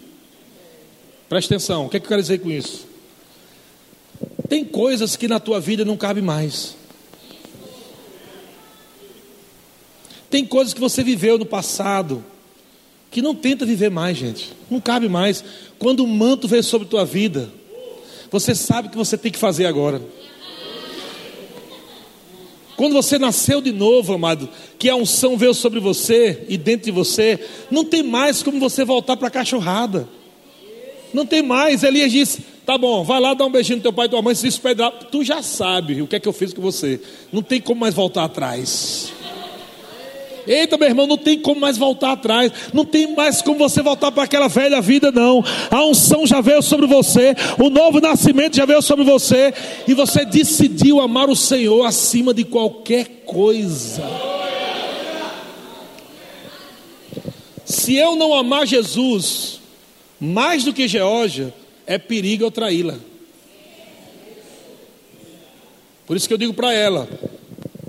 S1: Presta atenção, o que, é que eu quero dizer com isso? Tem coisas que na tua vida não cabe mais. Tem coisas que você viveu no passado que não tenta viver mais, gente. Não cabe mais. Quando o manto veio sobre tua vida, você sabe o que você tem que fazer agora. Quando você nasceu de novo, amado, que a unção veio sobre você e dentro de você, não tem mais como você voltar para a cachorrada. Não tem mais. Elias disse: Tá bom, vai lá dar um beijinho no teu pai e tua mãe, se despede Tu já sabe o que é que eu fiz com você. Não tem como mais voltar atrás. Eita, meu irmão, não tem como mais voltar atrás, não tem mais como você voltar para aquela velha vida, não. A unção já veio sobre você, o novo nascimento já veio sobre você, e você decidiu amar o Senhor acima de qualquer coisa. Se eu não amar Jesus mais do que Geórgia, é perigo eu traí-la. Por isso que eu digo para ela: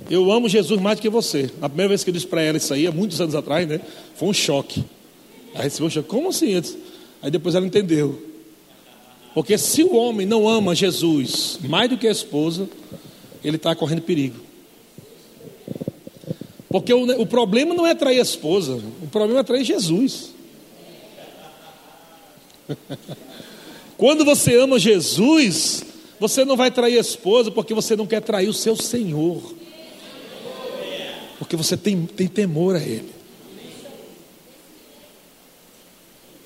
S1: eu amo Jesus mais do que você. A primeira vez que eu disse para ela isso aí, há muitos anos atrás, né? Foi um choque. Aí disse, poxa, como assim? Aí depois ela entendeu. Porque se o homem não ama Jesus mais do que a esposa, ele está correndo perigo. Porque o, o problema não é trair a esposa, o problema é trair Jesus. Quando você ama Jesus, você não vai trair a esposa porque você não quer trair o seu Senhor porque você tem, tem temor a Ele.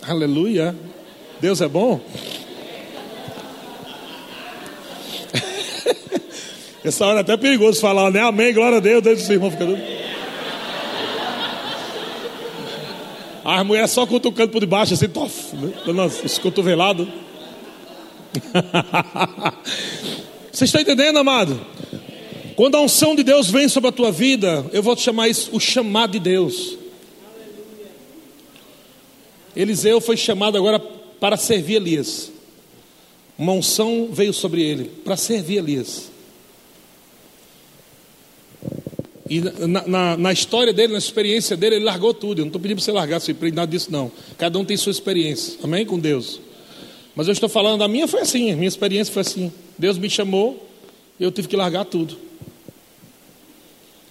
S1: Aleluia. Deus é bom? Essa hora é até perigoso falar, né? Amém, glória a Deus. Deus do irmão fica doido. As mulheres só cutucando por debaixo, assim, tof, né? dando esse cotovelado. Você está entendendo, amado? Quando a unção de Deus vem sobre a tua vida, eu vou te chamar isso o chamado de Deus. Eliseu foi chamado agora para servir Elias. Uma unção veio sobre ele para servir Elias. E na, na, na, história dele, na experiência dele, ele largou tudo. Eu não estou pedindo para você largar sua emprego, nada disso, não. Cada um tem sua experiência. Amém? Com Deus. Mas eu estou falando, a minha foi assim, a minha experiência foi assim. Deus me chamou, eu tive que largar tudo.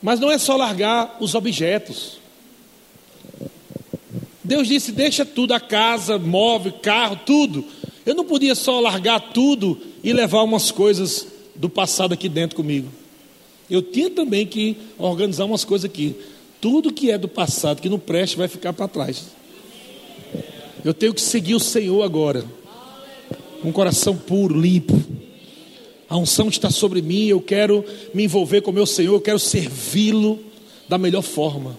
S1: Mas não é só largar os objetos. Deus disse: deixa tudo, a casa, móvel, carro, tudo. Eu não podia só largar tudo e levar umas coisas do passado aqui dentro comigo. Eu tinha também que organizar umas coisas aqui. Tudo que é do passado, que não preste, vai ficar para trás. Eu tenho que seguir o Senhor agora. um coração puro, limpo. A unção está sobre mim, eu quero me envolver com meu Senhor, eu quero servi-lo da melhor forma.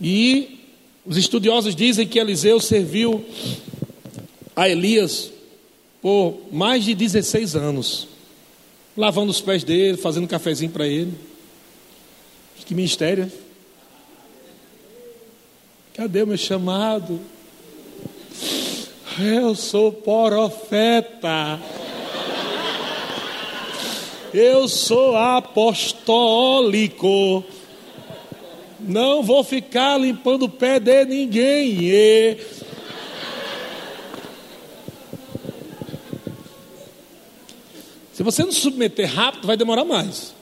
S1: E os estudiosos dizem que Eliseu serviu a Elias por mais de 16 anos, lavando os pés dele, fazendo um cafezinho para ele. Que ministério. Cadê o meu chamado? Eu sou profeta. Eu sou apostólico. Não vou ficar limpando o pé de ninguém. E... Se você não submeter rápido, vai demorar mais.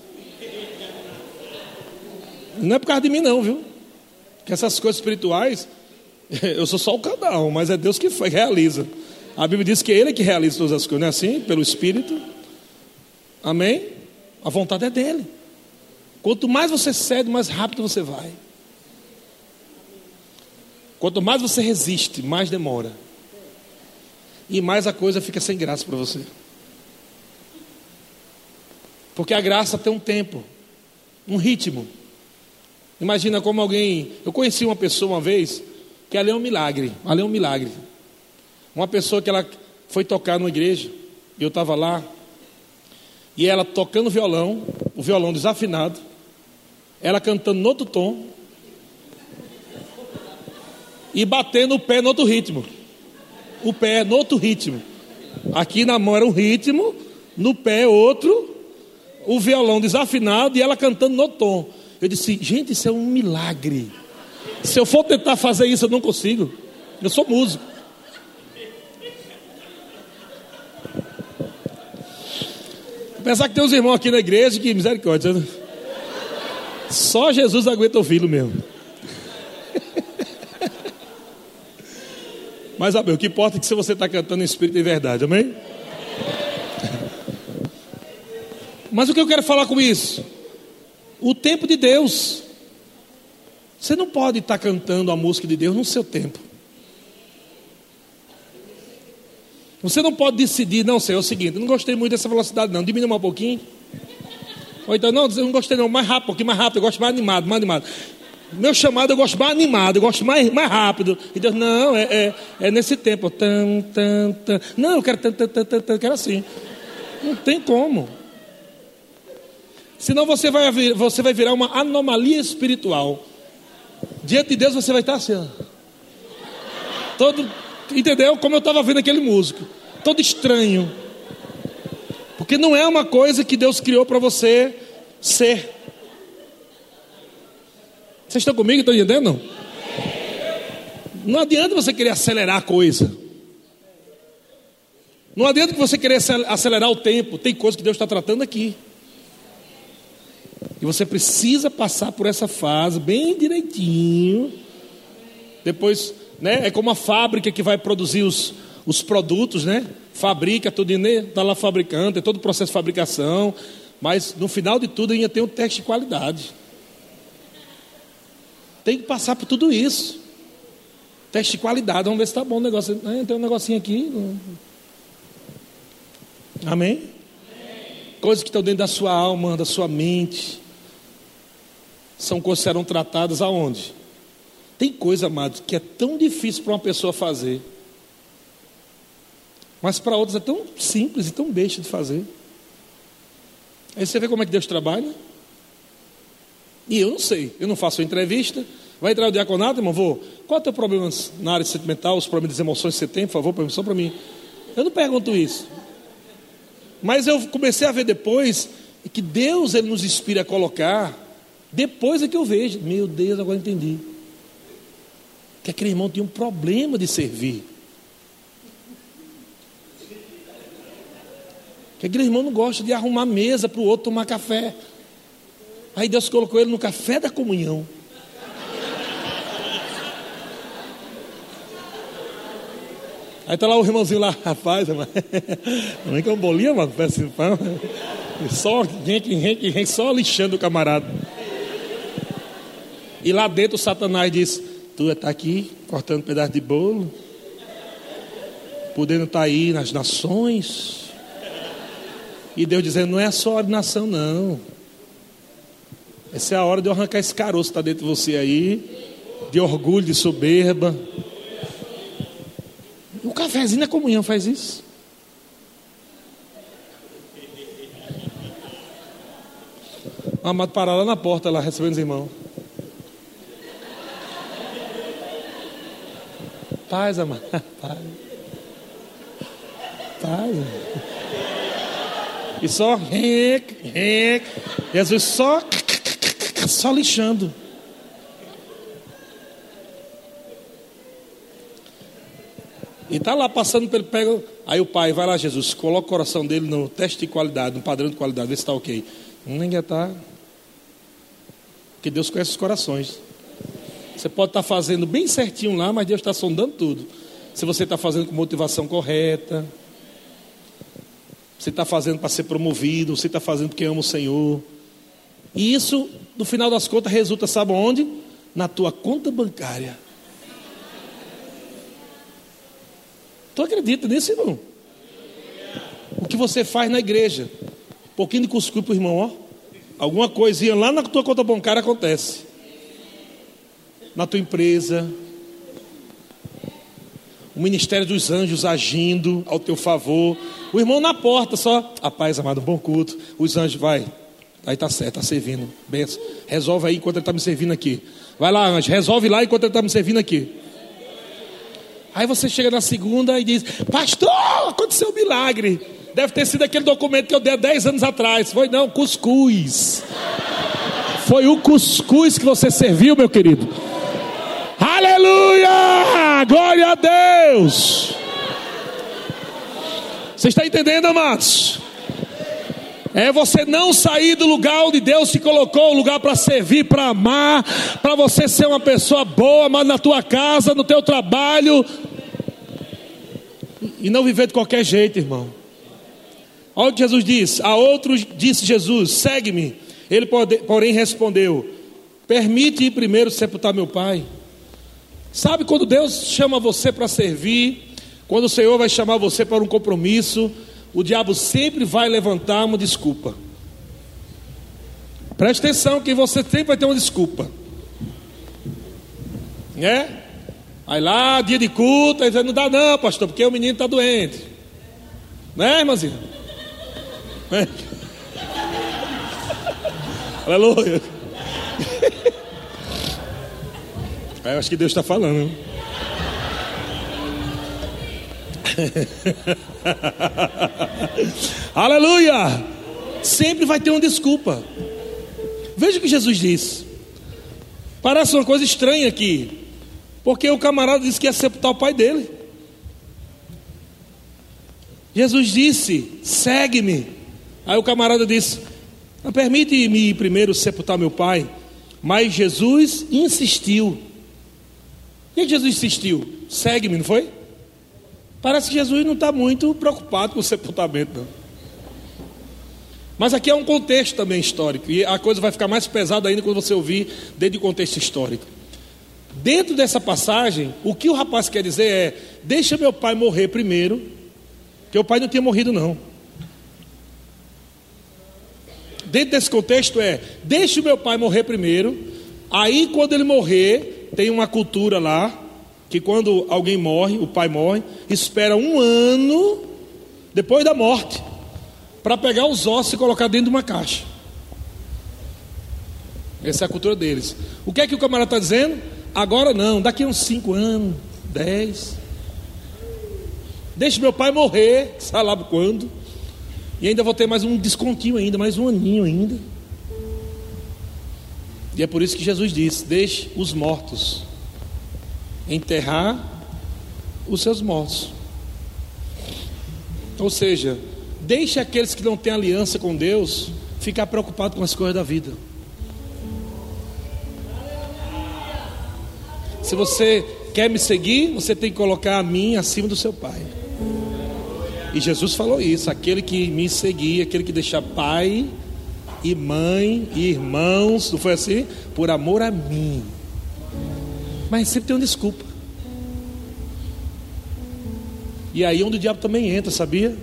S1: Não é por causa de mim, não, viu? Que essas coisas espirituais, eu sou só o canal, mas é Deus que realiza. A Bíblia diz que é Ele que realiza todas as coisas, não é assim? Pelo Espírito. Amém? A vontade é dele. Quanto mais você cede, mais rápido você vai. Quanto mais você resiste, mais demora. E mais a coisa fica sem graça para você. Porque a graça tem um tempo, um ritmo. Imagina como alguém. Eu conheci uma pessoa uma vez que ali é um milagre. Ali é um milagre. Uma pessoa que ela foi tocar numa igreja, e eu estava lá, e ela tocando violão, o violão desafinado, ela cantando no outro tom, e batendo o pé no outro ritmo. O pé no outro ritmo. Aqui na mão era um ritmo, no pé outro, o violão desafinado e ela cantando no tom. Eu disse, gente, isso é um milagre. Se eu for tentar fazer isso, eu não consigo. Eu sou músico. Pensar que tem uns irmãos aqui na igreja que misericórdia. Né? Só Jesus aguenta ouvi-lo mesmo. Mas amém, o que importa é que se você está cantando em espírito e verdade, amém? Mas o que eu quero falar com isso? O tempo de Deus. Você não pode estar tá cantando a música de Deus no seu tempo. Você não pode decidir, não, Senhor, é o seguinte, não gostei muito dessa velocidade, não, diminua um pouquinho. Ou então, não, não gostei, não, mais rápido, um pouquinho mais rápido, eu gosto mais animado, mais animado. Meu chamado eu gosto mais animado, eu gosto mais, mais rápido. E Deus, não, é, é, é nesse tempo. Tan, tan, tan. Não, eu quero tan, tan, tan, tan, eu quero assim. Não tem como. Senão você vai, você vai virar uma anomalia espiritual. Diante de Deus você vai estar assim. Ó. Todo, entendeu? Como eu estava vendo aquele músico. Todo estranho. Porque não é uma coisa que Deus criou para você ser. Vocês estão comigo? Estão entendendo? Não adianta você querer acelerar a coisa. Não adianta que você querer acelerar o tempo. Tem coisa que Deus está tratando aqui. E você precisa passar por essa fase bem direitinho. Depois, né? É como a fábrica que vai produzir os, os produtos, né? Fabrica tudo, está lá fabricando, tem todo o processo de fabricação. Mas no final de tudo ainda tem um teste de qualidade. Tem que passar por tudo isso. Teste de qualidade, vamos ver se está bom o negócio. Tem um negocinho aqui. Amém? Amém? Coisas que estão dentro da sua alma, da sua mente. São coisas que serão tratadas aonde? Tem coisa, amados, que é tão difícil para uma pessoa fazer. Mas para outras é tão simples e tão besta de fazer. Aí você vê como é que Deus trabalha. E eu não sei, eu não faço entrevista. Vai entrar o diaconato, irmão? Vou. Qual é o teu problema na área sentimental, os problemas das emoções que você tem, por favor, permissão para mim. Eu não pergunto isso. Mas eu comecei a ver depois que Deus ele nos inspira a colocar. Depois é que eu vejo. Meu Deus, agora entendi. Que aquele irmão tinha um problema de servir. Que aquele irmão não gosta de arrumar mesa para o outro tomar café. Aí Deus colocou ele no café da comunhão. Aí tá lá o irmãozinho lá, rapaz, não que é um bolinho, mano, peça pão. Só gente, gente, gente, só lixando o camarada. E lá dentro o Satanás diz: Tu está aqui cortando um pedaço de bolo. podendo estar aí nas nações. E Deus dizendo: não é só ordenação, não. Essa é a hora de eu arrancar esse caroço que está dentro de você aí, de orgulho, de soberba. O cafezinho na comunhão faz isso. O amado parar lá na porta, lá recebendo os irmãos. Paz, amado. Paz. Paz. E só rec, rec. Jesus só só lixando. E está lá passando pelo pega. Aí o pai vai lá, Jesus, coloca o coração dele no teste de qualidade, no padrão de qualidade, vê se está ok. Ninguém está. Porque Deus conhece os corações. Você pode estar tá fazendo bem certinho lá, mas Deus está sondando tudo. Se você está fazendo com motivação correta, você está fazendo para ser promovido, você está fazendo porque ama o Senhor. E isso, no final das contas, resulta, sabe onde? Na tua conta bancária. Tu acredita nisso, irmão? O que você faz na igreja? Um pouquinho de cuscuz para o irmão, ó. Alguma coisinha lá na tua conta bancária acontece. Na tua empresa. O ministério dos anjos agindo ao teu favor. O irmão na porta só. A paz, amado, bom culto. Os anjos, vai. Aí tá certo, tá servindo. Benção. Resolve aí enquanto ele está me servindo aqui. Vai lá, anjo, resolve lá enquanto ele está me servindo aqui. Aí você chega na segunda e diz: Pastor, aconteceu um milagre. Deve ter sido aquele documento que eu dei há 10 anos atrás. Foi não, cuscuz. Foi o cuscuz que você serviu, meu querido. Aleluia! Glória a Deus! Você está entendendo, amados? É você não sair do lugar onde Deus te colocou, o lugar para servir, para amar, para você ser uma pessoa boa, mas na tua casa, no teu trabalho, e não viver de qualquer jeito, irmão. Olha o que Jesus diz: A outros disse Jesus: Segue-me. Ele, porém, respondeu: Permite ir primeiro sepultar meu pai. Sabe quando Deus chama você para servir, quando o Senhor vai chamar você para um compromisso, o diabo sempre vai levantar uma desculpa. Preste atenção que você sempre vai ter uma desculpa. Né? Aí lá, dia de culto, aí não dá não, pastor, porque o menino está doente. Né, irmãzinha? É. Aleluia. Eu acho que Deus está falando. Aleluia! Sempre vai ter uma desculpa. Veja o que Jesus disse. Parece uma coisa estranha aqui. Porque o camarada disse que ia sepultar o pai dele. Jesus disse: segue-me. Aí o camarada disse: permite-me primeiro sepultar meu pai. Mas Jesus insistiu. E Jesus insistiu? Segue-me, não foi? Parece que Jesus não está muito preocupado com o sepultamento, não. Mas aqui é um contexto também histórico, e a coisa vai ficar mais pesada ainda quando você ouvir dentro do contexto histórico. Dentro dessa passagem, o que o rapaz quer dizer é: deixa meu pai morrer primeiro, que o pai não tinha morrido, não. Dentro desse contexto é: deixa o meu pai morrer primeiro, aí quando ele morrer, tem uma cultura lá, que quando alguém morre, o pai morre, espera um ano depois da morte para pegar os ossos e colocar dentro de uma caixa. Essa é a cultura deles. O que é que o camarada está dizendo? Agora não, daqui a uns cinco anos, dez. Deixe meu pai morrer, sabe quando. E ainda vou ter mais um descontinho ainda, mais um aninho ainda. E é por isso que Jesus disse: deixe os mortos enterrar os seus mortos. Ou seja, deixe aqueles que não têm aliança com Deus ficar preocupados com as coisas da vida. Se você quer me seguir, você tem que colocar a mim acima do seu pai. E Jesus falou isso: aquele que me seguir, aquele que deixar pai e mãe e irmãos, não foi assim? Por amor a mim mas sempre tem uma desculpa. E aí onde o diabo também entra, sabia?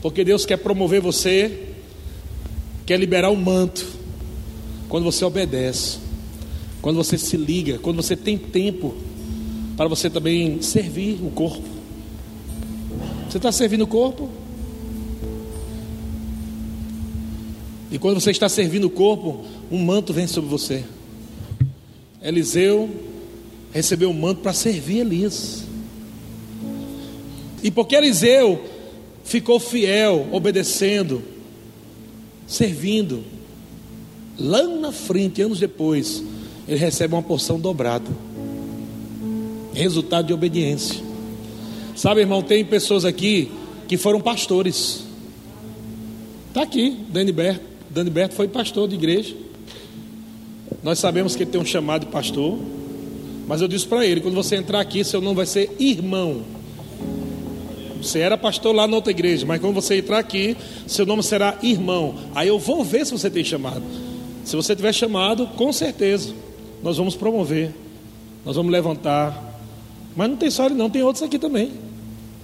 S1: Porque Deus quer promover você, quer liberar o manto. Quando você obedece, quando você se liga, quando você tem tempo para você também servir o corpo. Você está servindo o corpo? E quando você está servindo o corpo, um manto vem sobre você. Eliseu recebeu um manto para servir Elias. E porque Eliseu ficou fiel, obedecendo, servindo, lá na frente, anos depois, ele recebe uma porção dobrada. Resultado de obediência. Sabe, irmão, tem pessoas aqui que foram pastores. Está aqui, Dani Berto. Dani Berto foi pastor de igreja. Nós sabemos que ele tem um chamado de pastor. Mas eu disse para ele: quando você entrar aqui, seu nome vai ser irmão. Você era pastor lá na outra igreja, mas quando você entrar aqui, seu nome será irmão. Aí eu vou ver se você tem chamado. Se você tiver chamado, com certeza, nós vamos promover, nós vamos levantar. Mas não tem só ele, não, tem outros aqui também.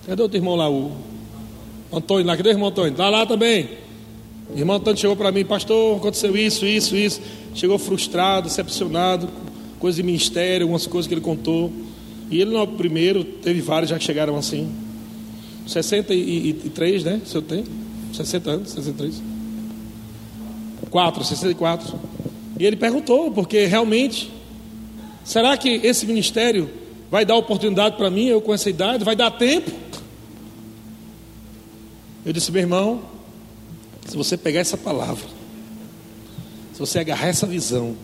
S1: Cadê outro irmão lá? O Antônio lá, cadê o irmão Antônio? Está lá também. Irmão Antônio chegou para mim, pastor, aconteceu isso, isso, isso. Chegou frustrado, decepcionado, coisa de ministério, algumas coisas que ele contou. E ele não é o primeiro, teve vários já que chegaram assim. 63, né? Se eu tenho? 60 anos, 63. 4, 64. E ele perguntou, porque realmente, será que esse ministério vai dar oportunidade para mim, eu com essa idade? Vai dar tempo? Eu disse, meu irmão, se você pegar essa palavra, se você agarrar essa visão,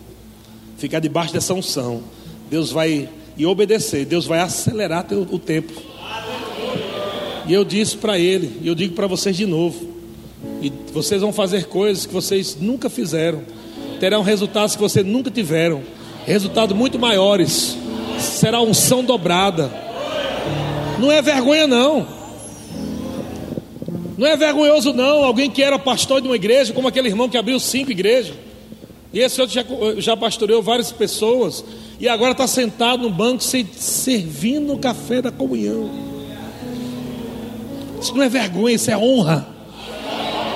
S1: ficar debaixo dessa unção, Deus vai e obedecer, Deus vai acelerar teu, o tempo. E eu disse para ele, e eu digo para vocês de novo, e vocês vão fazer coisas que vocês nunca fizeram, terão resultados que vocês nunca tiveram, resultados muito maiores, será unção dobrada. Não é vergonha não. Não é vergonhoso não, alguém que era pastor de uma igreja, como aquele irmão que abriu cinco igrejas. E esse outro já, já pastoreou várias pessoas. E agora está sentado no banco servindo o café da comunhão. Isso não é vergonha, isso é honra.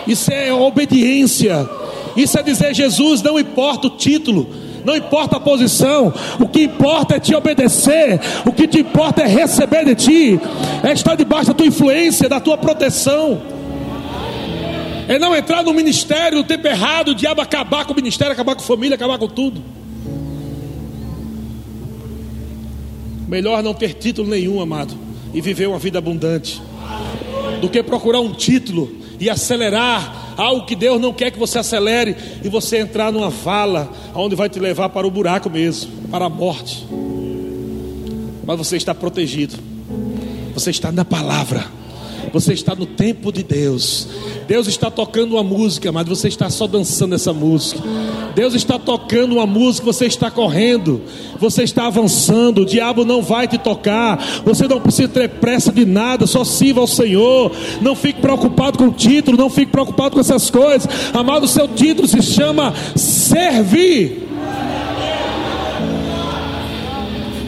S1: Isso é obediência. Isso é dizer, Jesus, não importa o título, não importa a posição, o que importa é te obedecer, o que te importa é receber de ti, é estar debaixo da tua influência, da tua proteção é não entrar no ministério no tempo errado, o diabo acabar com o ministério, acabar com a família, acabar com tudo. Melhor não ter título nenhum, amado, e viver uma vida abundante, do que procurar um título e acelerar algo que Deus não quer que você acelere e você entrar numa vala onde vai te levar para o buraco mesmo, para a morte. Mas você está protegido. Você está na palavra. Você está no tempo de Deus. Deus está tocando uma música, mas você está só dançando essa música. Deus está tocando uma música, você está correndo, você está avançando. O diabo não vai te tocar. Você não precisa ter pressa de nada, só sirva ao Senhor. Não fique preocupado com o título, não fique preocupado com essas coisas. Amado, seu título se chama servir.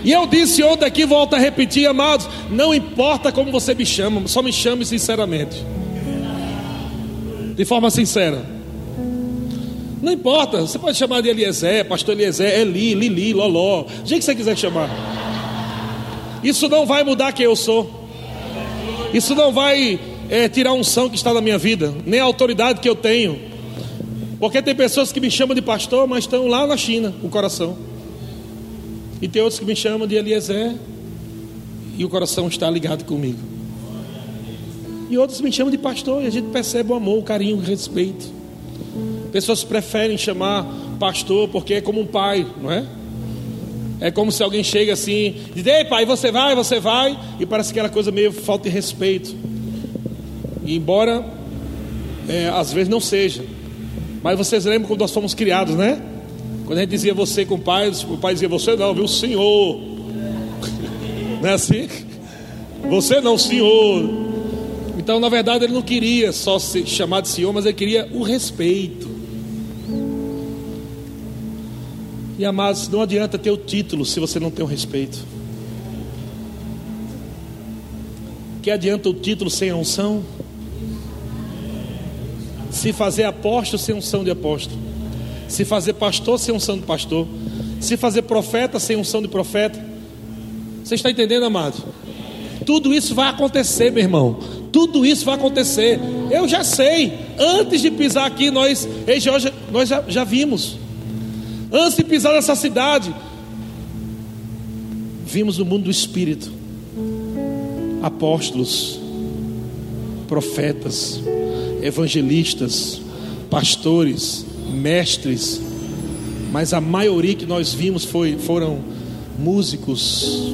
S1: E eu disse ontem aqui, volto a repetir, amados, não importa como você me chama, só me chame sinceramente. De forma sincera. Não importa, você pode chamar de Eliezer, pastor Eliezer, Eli, Lili, Loló, do jeito que você quiser chamar. Isso não vai mudar quem eu sou. Isso não vai é, tirar a unção que está na minha vida, nem a autoridade que eu tenho. Porque tem pessoas que me chamam de pastor, mas estão lá na China, o coração. E tem outros que me chamam de Eliezer e o coração está ligado comigo. E outros me chamam de pastor e a gente percebe o amor, o carinho, o respeito. Pessoas preferem chamar pastor porque é como um pai, não é? É como se alguém chega assim, diz: Ei, pai, você vai, você vai, e parece aquela coisa meio falta de respeito. E embora é, às vezes não seja, mas vocês lembram quando nós fomos criados, né? Quando a gente dizia você com o pai, o pai dizia você não, viu? Senhor. Não é assim? Você não, senhor. Então, na verdade, ele não queria só ser chamado de senhor, mas ele queria o respeito. E amados, não adianta ter o título se você não tem o respeito. Que adianta o título sem a unção? Se fazer apóstolo sem unção de apóstolo. Se fazer pastor sem unção de pastor. Se fazer profeta sem unção de profeta. Você está entendendo, amado? Tudo isso vai acontecer, meu irmão. Tudo isso vai acontecer. Eu já sei. Antes de pisar aqui, nós, nós já, já vimos. Antes de pisar nessa cidade, vimos o mundo do Espírito. Apóstolos, profetas, evangelistas, pastores, mestres, mas a maioria que nós vimos foi, foram músicos,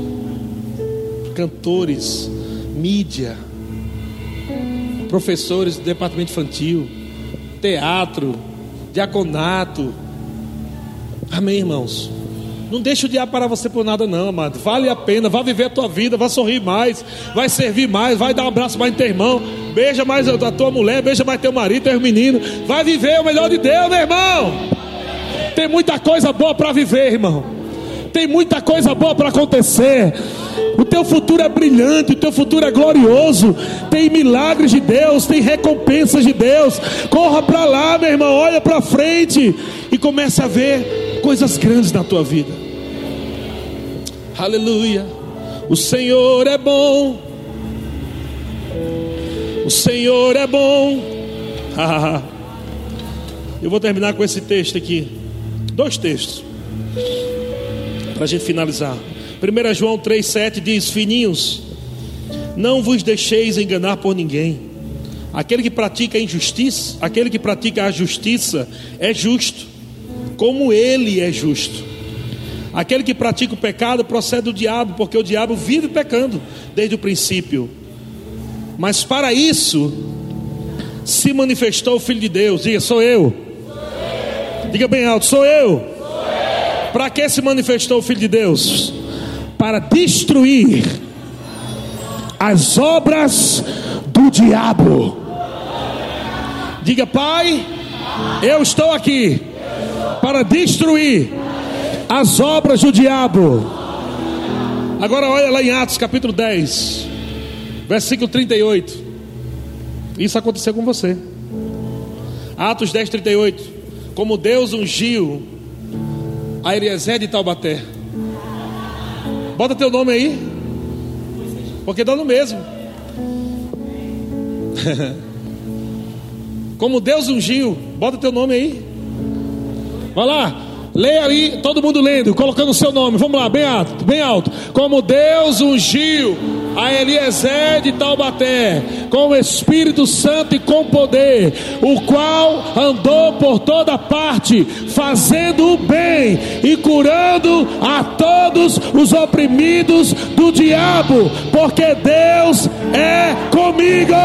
S1: cantores, mídia, professores do departamento infantil, teatro, diaconato. Amém, irmãos? Não deixa o diabo parar você por nada, não, amado. Vale a pena, vá viver a tua vida, vá sorrir mais, vai servir mais, vai dar um abraço mais no teu irmão, beija mais a tua mulher, beija mais teu marido, teu menino. Vai viver o melhor de Deus, meu irmão. Tem muita coisa boa para viver, irmão. Tem muita coisa boa para acontecer. O teu futuro é brilhante, o teu futuro é glorioso. Tem milagres de Deus, tem recompensas de Deus. Corra para lá, meu irmão, olha para frente e comece a ver coisas grandes na tua vida. Aleluia. O Senhor é bom. O Senhor é bom. Eu vou terminar com esse texto aqui. Dois textos. Para a gente finalizar. 1 João 3,7 diz: Fininhos, não vos deixeis enganar por ninguém. Aquele que pratica a injustiça, aquele que pratica a justiça é justo, como ele é justo. Aquele que pratica o pecado procede do diabo, porque o diabo vive pecando desde o princípio. Mas para isso se manifestou o Filho de Deus. Diga, sou eu. Diga bem alto, sou eu. eu. Para que se manifestou o Filho de Deus? Para destruir as obras do diabo. Diga, Pai, eu estou aqui para destruir as obras do diabo. Agora olha lá em Atos capítulo 10, versículo 38. Isso aconteceu com você. Atos 10, 38. Como Deus ungiu a Eliezer de Taubaté. Bota teu nome aí. Porque dá no mesmo. Como Deus ungiu. Bota teu nome aí. Vai lá. Leia aí, todo mundo lendo, colocando o seu nome. Vamos lá, bem alto, bem alto. Como Deus ungiu a Eliezer de Taubaté com o Espírito Santo e com poder, o qual andou por toda parte, fazendo o bem e curando a todos os oprimidos do diabo, porque Deus é comigo.